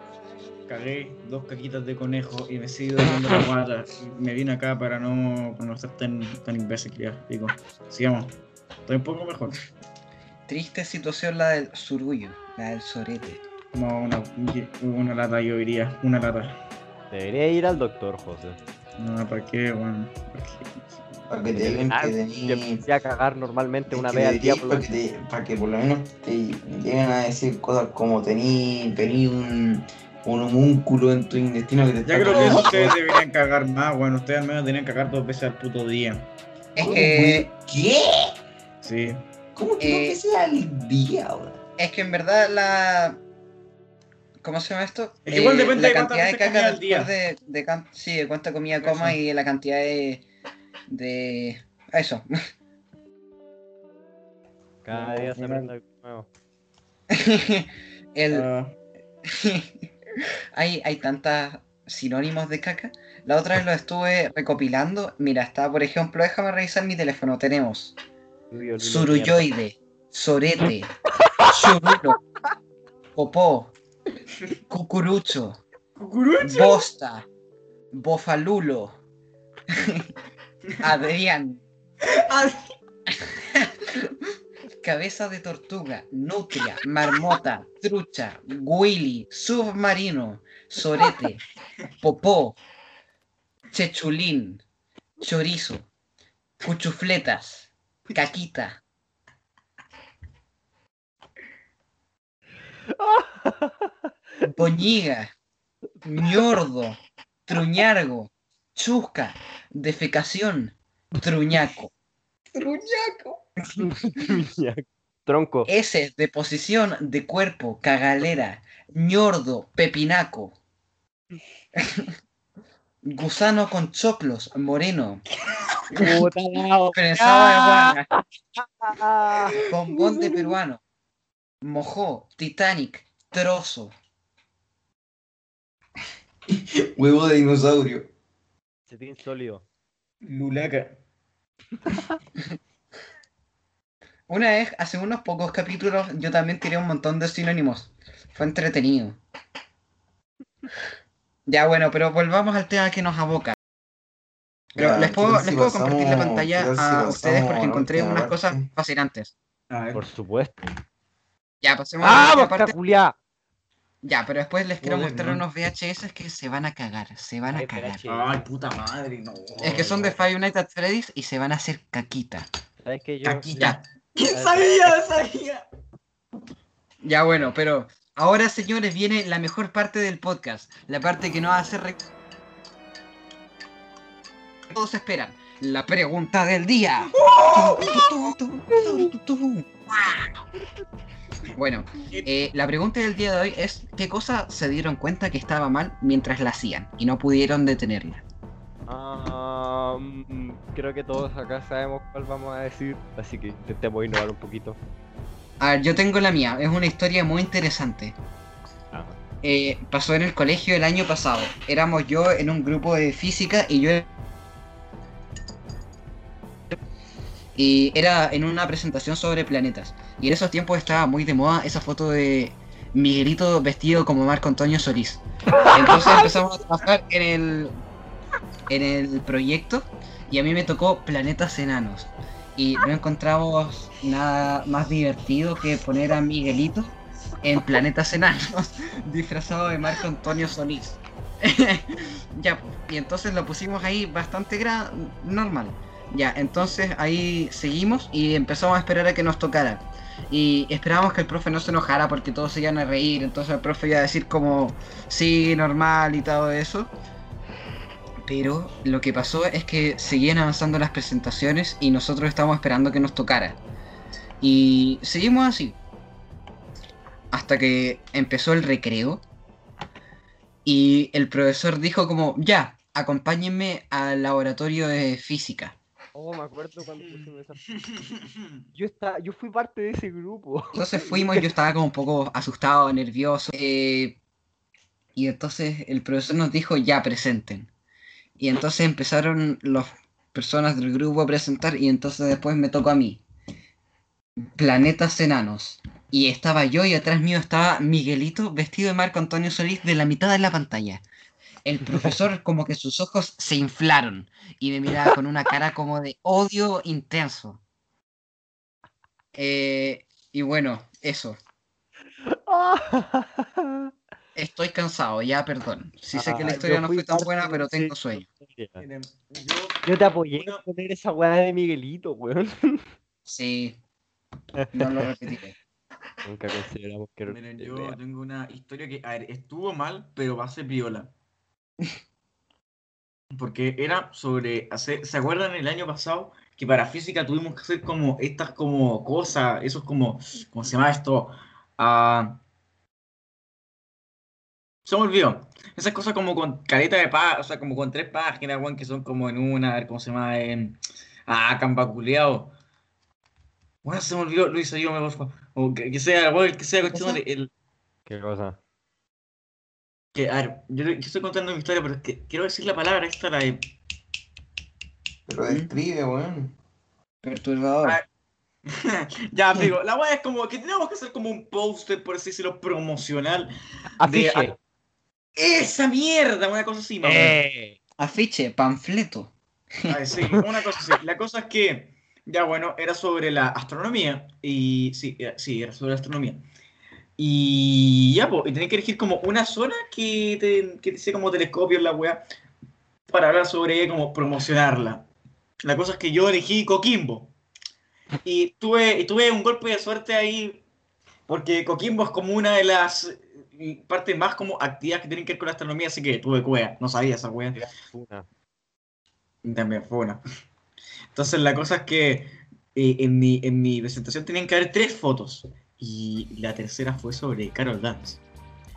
cagué dos caquitas de conejo y me sigo doliendo la guata. Me vine acá para no, para no estar tan, tan imbécil ya. Digo, sigamos. Estoy un poco mejor. Triste situación la del surullo, la del sorete. No, una, una lata yo diría. Una lata. Debería ir al doctor, José. No, ¿para qué, weón? ¿Para qué? Para que te digan Ah, que empecé a cagar normalmente una vez al día. por lo para, que te- para que por lo menos te lleguen a decir cosas como tení, tení un, un homúnculo en tu intestino que te Ya creo que eso comiendo". ustedes deberían cagar más, weón. Ustedes al menos tenían que cagar dos veces al puto día. Es ¿Cómo, que, ¿Qué? Sí. ¿Cómo que Eh, no que sea el día, weón? es que en verdad la... ¿Cómo se llama esto? Es que igual depende la de cantidad de caca al día. después de, de can- Sí, de cuánta comida Eso. coma y la cantidad de... de... Eso. Cada día se aprende algo nuevo. El, Ah, hay, hay tantas sinónimos de caca. La otra vez lo estuve recopilando. Mira, está, por ejemplo, déjame revisar mi teléfono. Tenemos surulloide, sorete, churulo, popó, cucurucho, ¡Cucurucho! bosta, bofalulo, Adrián, cabeza de tortuga, nutria, marmota, trucha, willy, submarino, sorete, popó, chechulín, chorizo, cuchufletas, caquita. Boñiga, ñordo, truñargo, chusca, defecación, truñaco. Truñaco. Tronco. S, deposición de cuerpo, cagalera, ñordo, pepinaco. Gusano con choclos, moreno. Puta la de. Bombón de peruano. Mojó, Titanic, trozo. Huevo de dinosaurio. Cetín sólido. Lulaca. Una vez, hace unos pocos capítulos, yo también tiré un montón de sinónimos. Fue entretenido. Ya bueno, pero volvamos al tema que nos aboca. Pero Ya, les ¿qué puedo, tal si les puedo compartir la pantalla si a pasamos ustedes porque encontré unas cosas fascinantes. A ver. Por supuesto. Ya, pasemos a la ¡Ah, parte. Julia! Ya, pero después les quiero Joder, mostrar ¿no? unos VHS que se van a cagar, se van a Ay, cagar. VHS. Ay, puta madre, no. Es que son de Five Nights at Freddy's y se van a hacer caquita. ¿Sabes que yo? Caquita. Ya. ¿Quién sabía? Sabía. Ya bueno, pero ahora señores viene la mejor parte del podcast, la parte que nos hace re... Todos esperan, la pregunta del día. Bueno, eh, la pregunta del día de hoy es ¿qué cosa se dieron cuenta que estaba mal mientras la hacían y no pudieron detenerla? Mm, creo que todos acá sabemos cuál vamos a decir, así que intentemos innovar un poquito. A ver, yo tengo la mía, es una historia muy interesante. Ah, Eh, pasó en el colegio el año pasado. Éramos yo en un grupo de física y yo... Y era en una presentación sobre planetas. Y en esos tiempos estaba muy de moda esa foto de Miguelito vestido como Marco Antonio Solís. Entonces empezamos a trabajar en el, en el proyecto y a mí me tocó planetas enanos. Y no encontramos nada más divertido que poner a Miguelito en planetas enanos disfrazado de Marco Antonio Solís. ya, y entonces lo pusimos ahí bastante gra normal. Ya, entonces ahí seguimos y empezamos a esperar a que nos tocara. Y esperábamos que el profe no se enojara porque todos se iban a reír. Entonces el profe iba a decir como, sí, normal y todo eso. Pero lo que pasó es que seguían avanzando las presentaciones y nosotros estábamos esperando que nos tocara. Y seguimos así. Hasta que empezó el recreo. Y el profesor dijo como, ya, acompáñenme al laboratorio de física. Oh, me acuerdo cuando pusimos esa. Yo, estaba, yo fui parte de ese grupo. Entonces fuimos y yo estaba como un poco asustado, nervioso. eh, y entonces el profesor nos dijo, ya, presenten. Y entonces empezaron las personas del grupo a presentar y entonces después me tocó a mí. Planetas enanos. Y estaba yo y atrás mío estaba Miguelito vestido de Marco Antonio Solís de la mitad de la pantalla. El profesor como que sus ojos se inflaron y me miraba con una cara como de odio intenso. Eh, y bueno, eso. Estoy cansado, ya perdón. Sí sé que la Ah, historia no fue tan buena, pero tengo sueño. Miren, yo, Yo te apoyé en poner esa weá de Miguelito, weón. Sí. No lo repetiré. Nunca consideramos que era miren, una yo idea. tengo una historia que, a ver, estuvo mal, pero va a ser viola. Porque era sobre hacer, ¿se acuerdan el año pasado que para física tuvimos que hacer como estas como cosas, esos como, ¿cómo se llama esto? Ah, se me olvidó. Esas cosas como con careta de páginas, o sea, como con tres páginas, weón, que son como en una, a ver, ¿cómo se llama? En, ah, cambaculeado. Bueno, se me olvidó, Luis, ayúdame, por favor. O que, que sea, weón, el que sea cuestión de, el, ¿Qué cosa? que, a ver, yo, yo estoy contando mi historia, pero es que quiero decir la palabra esta, la de... Pero describe, weón. Perturbador. Ah, ya, digo, la weá es como que tenemos que hacer como un póster, por así decirlo, promocional. Afiche. ¡Esa mierda! Una cosa así, mamá. ¡Eh! Afiche, panfleto. Ay, sí, una cosa así. La cosa es que, ya bueno, era sobre la astronomía. Y sí, era, sí, era sobre la astronomía. Y ya, pues, y tenía que elegir como una zona que te, que te sea como telescopio en la weá para hablar sobre ella, como promocionarla. La cosa es que yo elegí Coquimbo. Y tuve, y tuve un golpe de suerte ahí, porque Coquimbo es como una de las parte más como actividades que tienen que ver con la astronomía, así que tuve cueva, no sabía esa wea. También fue una. Entonces la cosa es que eh, en, mi, en mi presentación tenían que haber tres fotos. Y la tercera fue sobre Carol Dance.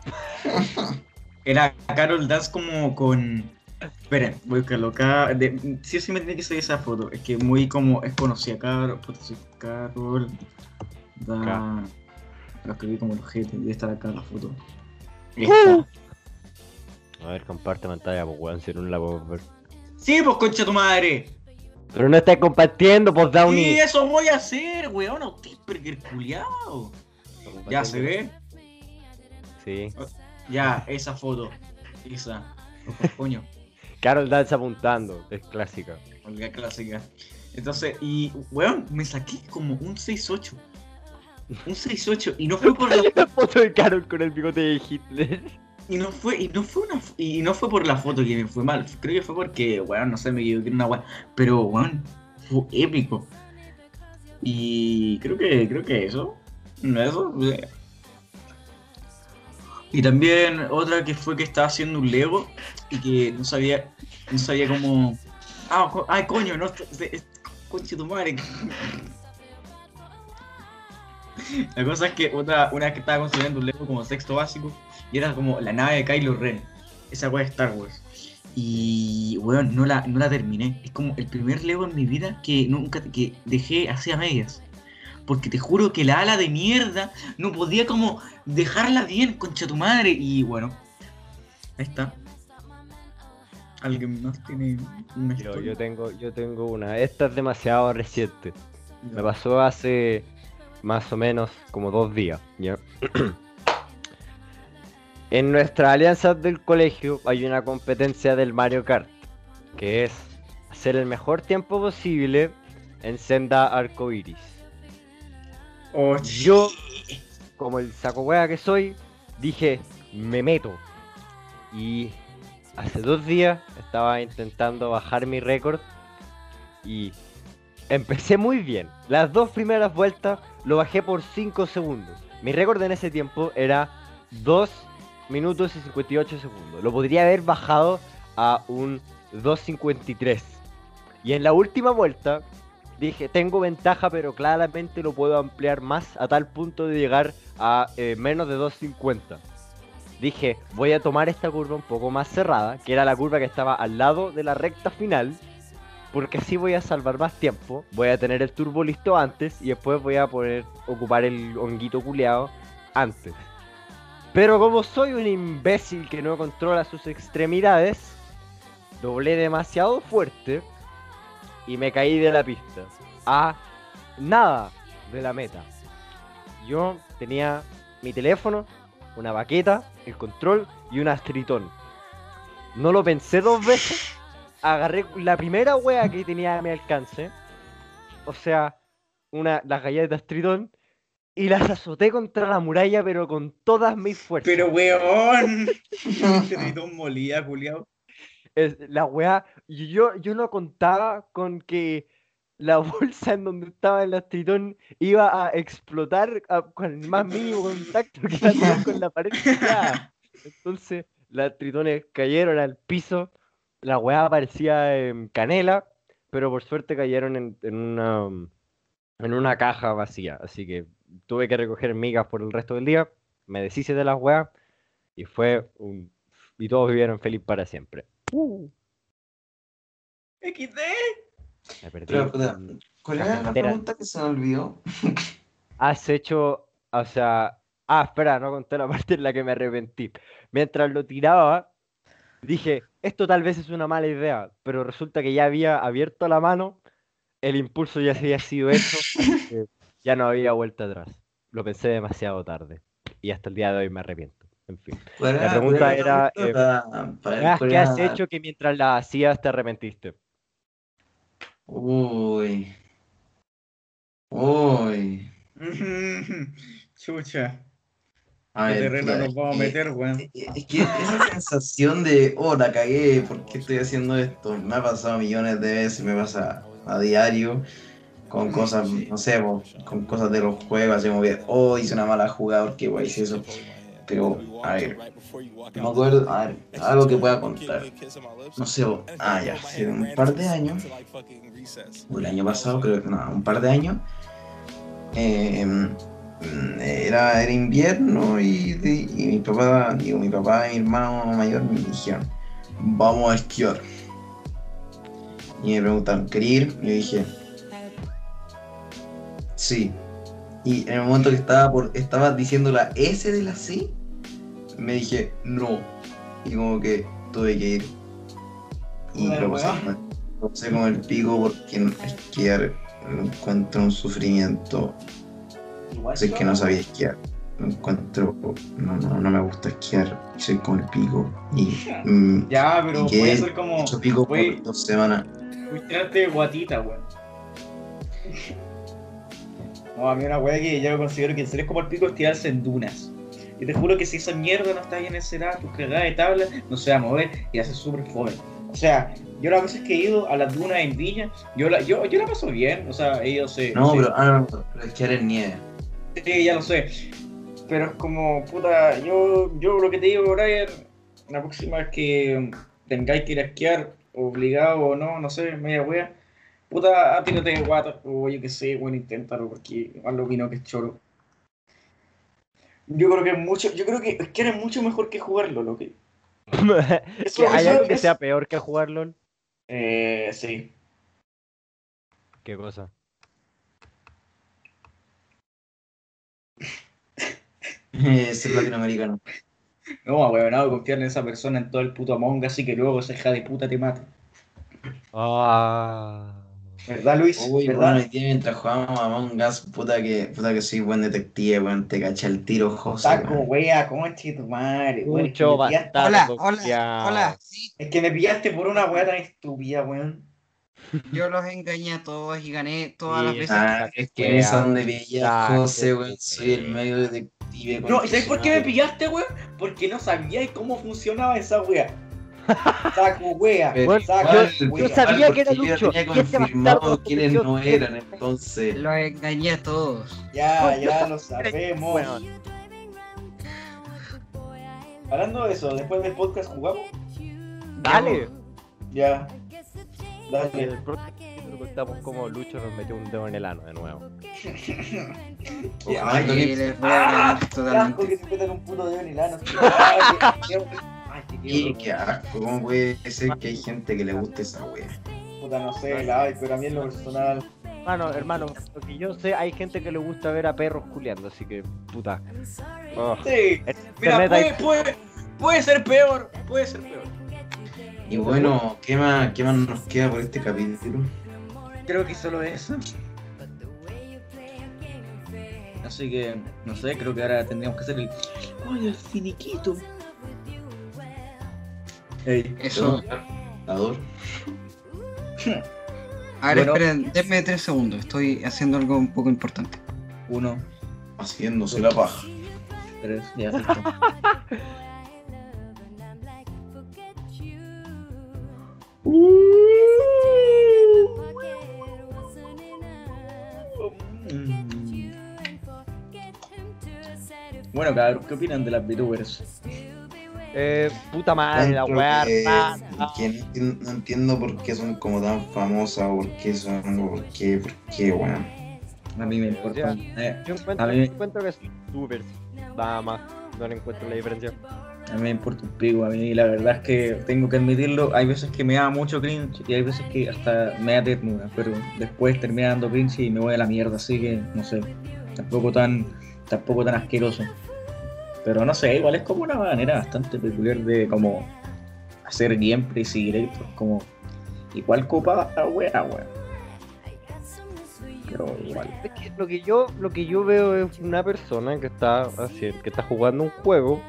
Era Carol Dance como con... Esperen, voy a buscarlo acá. De, sí o sí me tiene que salir esa foto. Es que muy como es conocida. Carol, Carol Dance. Lo escribí como el ojete. Debe estar acá la foto. Esta. A ver, comparte pantalla, pues weón, si no la puedo ver. Sí, pues concha tu madre. Pero no estás compartiendo, pues Sí, Downey. eso voy a hacer, weón. Autisperger culiao. Ya se ve. Sí. Ya, esa foto. Esa. Coño, Carol Dance apuntando, es clásica. Olga clásica. Entonces, y, weón, me saqué como un 6-8. Un 6-8. Y no fue por la, La foto de Carol con el bigote de Hitler. y no fue, y no fue una, y no fue por la foto que me fue mal. Creo que fue porque, weón, no sé, me equivoqué en una weón. Pero, weón, fue épico. Y creo que, creo que eso. No eso. eh. Y también otra que fue que estaba haciendo un Lego y que no sabía, no sabía cómo. Ah, co- ay, coño, no. Conche tu madre. La cosa es que otra, una vez que estaba construyendo un Lego como sexto básico y era como la nave de Kylo Ren. Esa weá de Star Wars. Y, weón, no la, no la terminé. Es como el primer Lego en mi vida que nunca que dejé así a medias. Porque te juro que la ala de mierda no podía como dejarla bien, concha tu madre. Y bueno, ahí está. ¿Alguien más tiene una Yo, yo tengo, yo tengo una. Esta es demasiado reciente. Me pasó hace más o menos como dos días. ¿ya? en nuestra alianza del colegio hay una competencia del Mario Kart, que es hacer el mejor tiempo posible en senda arcoiris. Oh, Yo, como el saco wea que soy, dije, me meto. Y hace dos días estaba intentando bajar mi récord y empecé muy bien. Las dos primeras vueltas lo bajé por 5 segundos. Mi récord en ese tiempo era 2 minutos y 58 segundos. Lo podría haber bajado a un 2.53. Y en la última vuelta dije, tengo ventaja, pero claramente lo puedo ampliar más a tal punto de llegar a eh, menos de 2.50. Dije, voy a tomar esta curva un poco más cerrada, que era la curva que estaba al lado de la recta final, porque así voy a salvar más tiempo, voy a tener el turbo listo antes y después voy a poder ocupar el honguito culeado antes. Pero como soy un imbécil que no controla sus extremidades, doblé demasiado fuerte y me caí de la pista. A nada de la meta. Yo tenía mi teléfono, una baqueta, el control y un astritón. No lo pensé dos veces. Agarré la primera wea que tenía a mi alcance. O sea, una, las galletas de astritón. Y las azoté contra la muralla, pero con todas mis fuerzas. Pero weón. Tritón molía, culiao. Es, la weá, y yo, yo no contaba con que la bolsa en donde estaba el astritón iba a explotar a- con el más mínimo contacto que iba a tener con la pared. Entonces, los astritones cayeron al piso, la weá parecía em, canela, pero por suerte cayeron en, en una, en una caja vacía. Así que tuve que recoger migas por el resto del día, me deshice de las weas y fue un... Y todos vivieron feliz para siempre. XD. Me perdí. Pero, ¿cuál era la pregunta que se me olvidó? Has hecho, o sea, ah, espera, no conté la parte en la que me arrepentí. Mientras lo tiraba, dije, esto tal vez es una mala idea, pero resulta que ya había abierto la mano, el impulso ya se había sido hecho, ya no había vuelta atrás. Lo pensé demasiado tarde y hasta el día de hoy me arrepiento. En fin. ¿Cuál La pregunta era, para- para Weas, cuál ¿Qué has hecho que mientras la hacías te arrepentiste? Uy. Uy. Chucha. A ¿Qué terreno puta, nos vamos a que- meter, weón? Es que esa sensación de, oh, la cagué, ¿por qué estoy haciendo esto? Me ha pasado millones de veces, me pasa a diario con cosas, no sé, con cosas de los juegos, así como que, oh, hice una mala jugada, porque guay hice eso. pero a ver, no me acuerdo, a ver, algo que pueda contar. No sé, ah, ya, hace un par de años, o el año pasado, creo que no, un par de años, eh, era, era invierno y, y mi papá, digo, mi papá y mi hermano mayor me dijeron, vamos a esquiar. Y me preguntaron, ¿quería ir? Y yo dije, sí. Y en el momento que estaba por, estaba diciendo la S de la C, me dije, no. Y como que tuve que ir. Y lo pasé. Lo pasé como el pico porque esquiar lo encuentro un sufrimiento. Igual es que no sabía esquiar. Lo encuentro, no, no, no me gusta esquiar. Soy como el pico. Y mm, Ya, pero puede ser como. hecho pico por dos semanas. De guatita, weón. No, a mí una weá que yo considero que en serio es como el pico es tirarse en dunas. Y te juro que si esa mierda no está bien encerrada, tus cagadas de tabla no se va a mover y hace súper joven. O sea, yo las veces que he ido a las dunas en Viña, yo la, yo, yo la paso bien. O sea, ellos se. No, pero, ah, no, no, pero esquiar en nieve. Sí, ya lo sé. Pero es como, puta, yo, yo lo que te digo, Brian, la próxima vez que tengáis que ir a esquiar, obligado o no, no sé, media wea, puta, tírate de guata, o yo qué sé, bueno, inténtalo, porque igual lo vino que es choro. Yo creo que es mucho, yo creo que esquiar es mucho mejor que jugarlo, lo que. Eso, ¿Que ¿Hay eso algo que es- sea peor que jugar LOL? Eh, sí. ¿Qué cosa? ser latinoamericano. No, weón, no, confiar en esa persona en todo el puto Among Us y que luego esa hija de puta te mate. Ah. ¿Verdad, Luis? Uy, ¿Verdad? bueno, mientras jugábamos a Among Us, puta que, puta que soy buen detective, weón, te cacha el tiro, José. Weón. wea, conche tu madre, weón. Es que, bastardo. Hola, hola, hola. Sí, es que me pillaste por una wea tan estúpida, weón. Yo los engañé a todos y gané todas las veces. Ah, es que Wea. esa donde veía Ah, a José, weón, soy el medio detective. No, ¿y sabes por qué me pillaste, weón? Porque no sabía cómo funcionaba esa wea. Saco, wea. Pero saco, igual, wea. yo sabía que era yo Lucho, tenía y este confirmado quiénes no eran, entonces. Los engañé a todos. Ya, ya lo sabemos. Hablando de eso, después del podcast jugamos. Dale. Ya. Dale. el próximo contamos cómo Lucho nos metió un dedo en el ano de nuevo. Ojalá Y que- les voy a ganar ¡Ah! Totalmente. que te metan un puto dedo en el ano. Ay, qué- Ay, asco, ¿cómo puede ser que hay gente que le guste esa wea? Puta, no sé, la ay, pero a mí en lo personal. Hermano, hermano, lo que yo sé, hay gente que le gusta ver a perros culeando, así que, puta. Oh. Sí. Mira, hay- puede, puede, puede ser peor. Puede ser peor. Y bueno, ¿qué más, ¿qué más nos queda por este capítulo? Creo que solo eso. Así que, no sé, creo que ahora tendríamos que hacer el. ¡Ay, el finiquito! Ey, Eso. Ador. A ver, Bueno. esperen, denme tres segundos. Estoy haciendo algo un poco importante. uno, Haciéndose la paja. tres, ya, Bueno, cabrón, ¿qué opinan de las VTubers? Eh, puta madre, la weá no, no entiendo por qué son como tan famosas, por qué son, por qué, por qué, weón. A mí me importa. eh, Yo encuentro, A mí- encuentro que es súper. Nada más. No le encuentro la diferencia. a mí me importa un pico, a mí la verdad es que tengo que admitirlo, hay veces que me da mucho cringe y hay veces que hasta me da ternura, pero después termina dando cringe y me voy a la mierda, así que no sé, tampoco tan, tampoco tan asqueroso. Pero no sé, igual es como una manera bastante peculiar de como hacer gameplays y directos, como igual copada la wea, weón. Pero igual. Es que lo que yo, lo que yo veo es una persona que está haciendo, que está jugando un juego.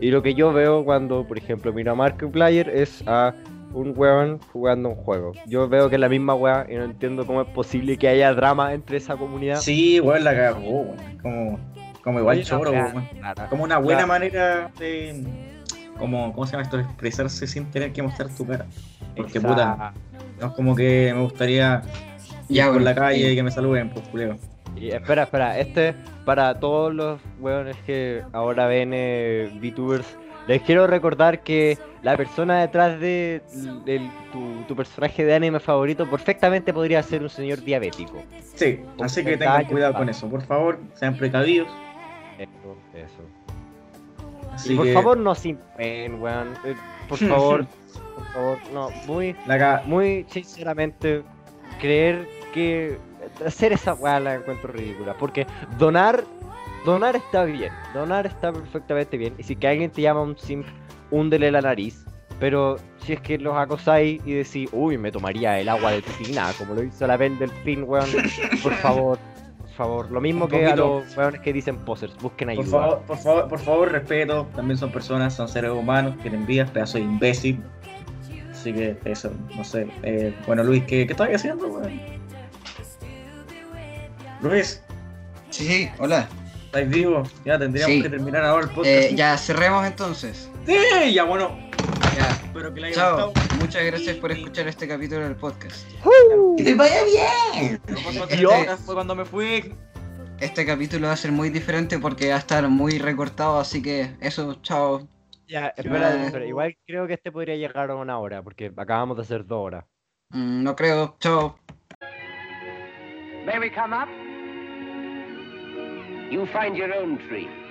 Y lo que yo veo cuando, por ejemplo, miro a Markiplier es a un weón jugando un juego. Yo veo que es la misma weá y no entiendo cómo es posible que haya drama entre esa comunidad. Sí, weón, la cagó, weón. Como, como igual choro, rara. Como una buena Claro. manera de. Como, ¿Cómo se llama esto? De expresarse sin tener que mostrar tu cara. Porque Exacto. puta, no es como que me gustaría ir Ya, por bueno, la calle sí. y que me saluden, pues culero. Y espera, espera, este, para todos los weones que ahora ven eh, VTubers, les quiero recordar que la persona detrás de del- tu, tu personaje de anime favorito perfectamente podría ser un señor diabético. Sí, así que 30 tengan cuidado con eso. Por favor, sean precavidos. Eso, eso. Así por que favor no sin pen, weón. Eh, por favor, por favor, no, muy, la muy sinceramente, creer que hacer esa weá la encuentro ridícula. Porque donar, donar está bien, donar está perfectamente bien. Y si que alguien te llama un simp, húndele la nariz. Pero si es que los acosáis y decís, uy, me tomaría el agua de tina, como lo hizo la Bel del fin, weón, por favor, favor. Lo mismo Un que a los weones que dicen posers, busquen ayuda. por favor, por favor, por favor, respeto. También son personas, son seres humanos, tienen vidas, pedazo de imbécil. Así que eso, no sé. Eh, bueno, Luis, ¿qué, qué estás haciendo, weón? Luis, Sí, sí, hola. ¿estáis vivos? Ya tendríamos Sí. que terminar ahora el podcast. Eh, ya cerremos entonces. Sí, ya bueno. Ya. Espero que le haya Chao. gustado. Muchas gracias por escuchar este capítulo del podcast. ¡Que te vaya bien! Horas, fue cuando me fui. Este capítulo va a ser muy diferente porque va a estar muy recortado, así que eso, chao. Ya, espera, espera, igual creo que este podría llegar a una hora, porque acabamos de hacer dos horas. Mm, no creo, chao. May we come up? You find your own tree.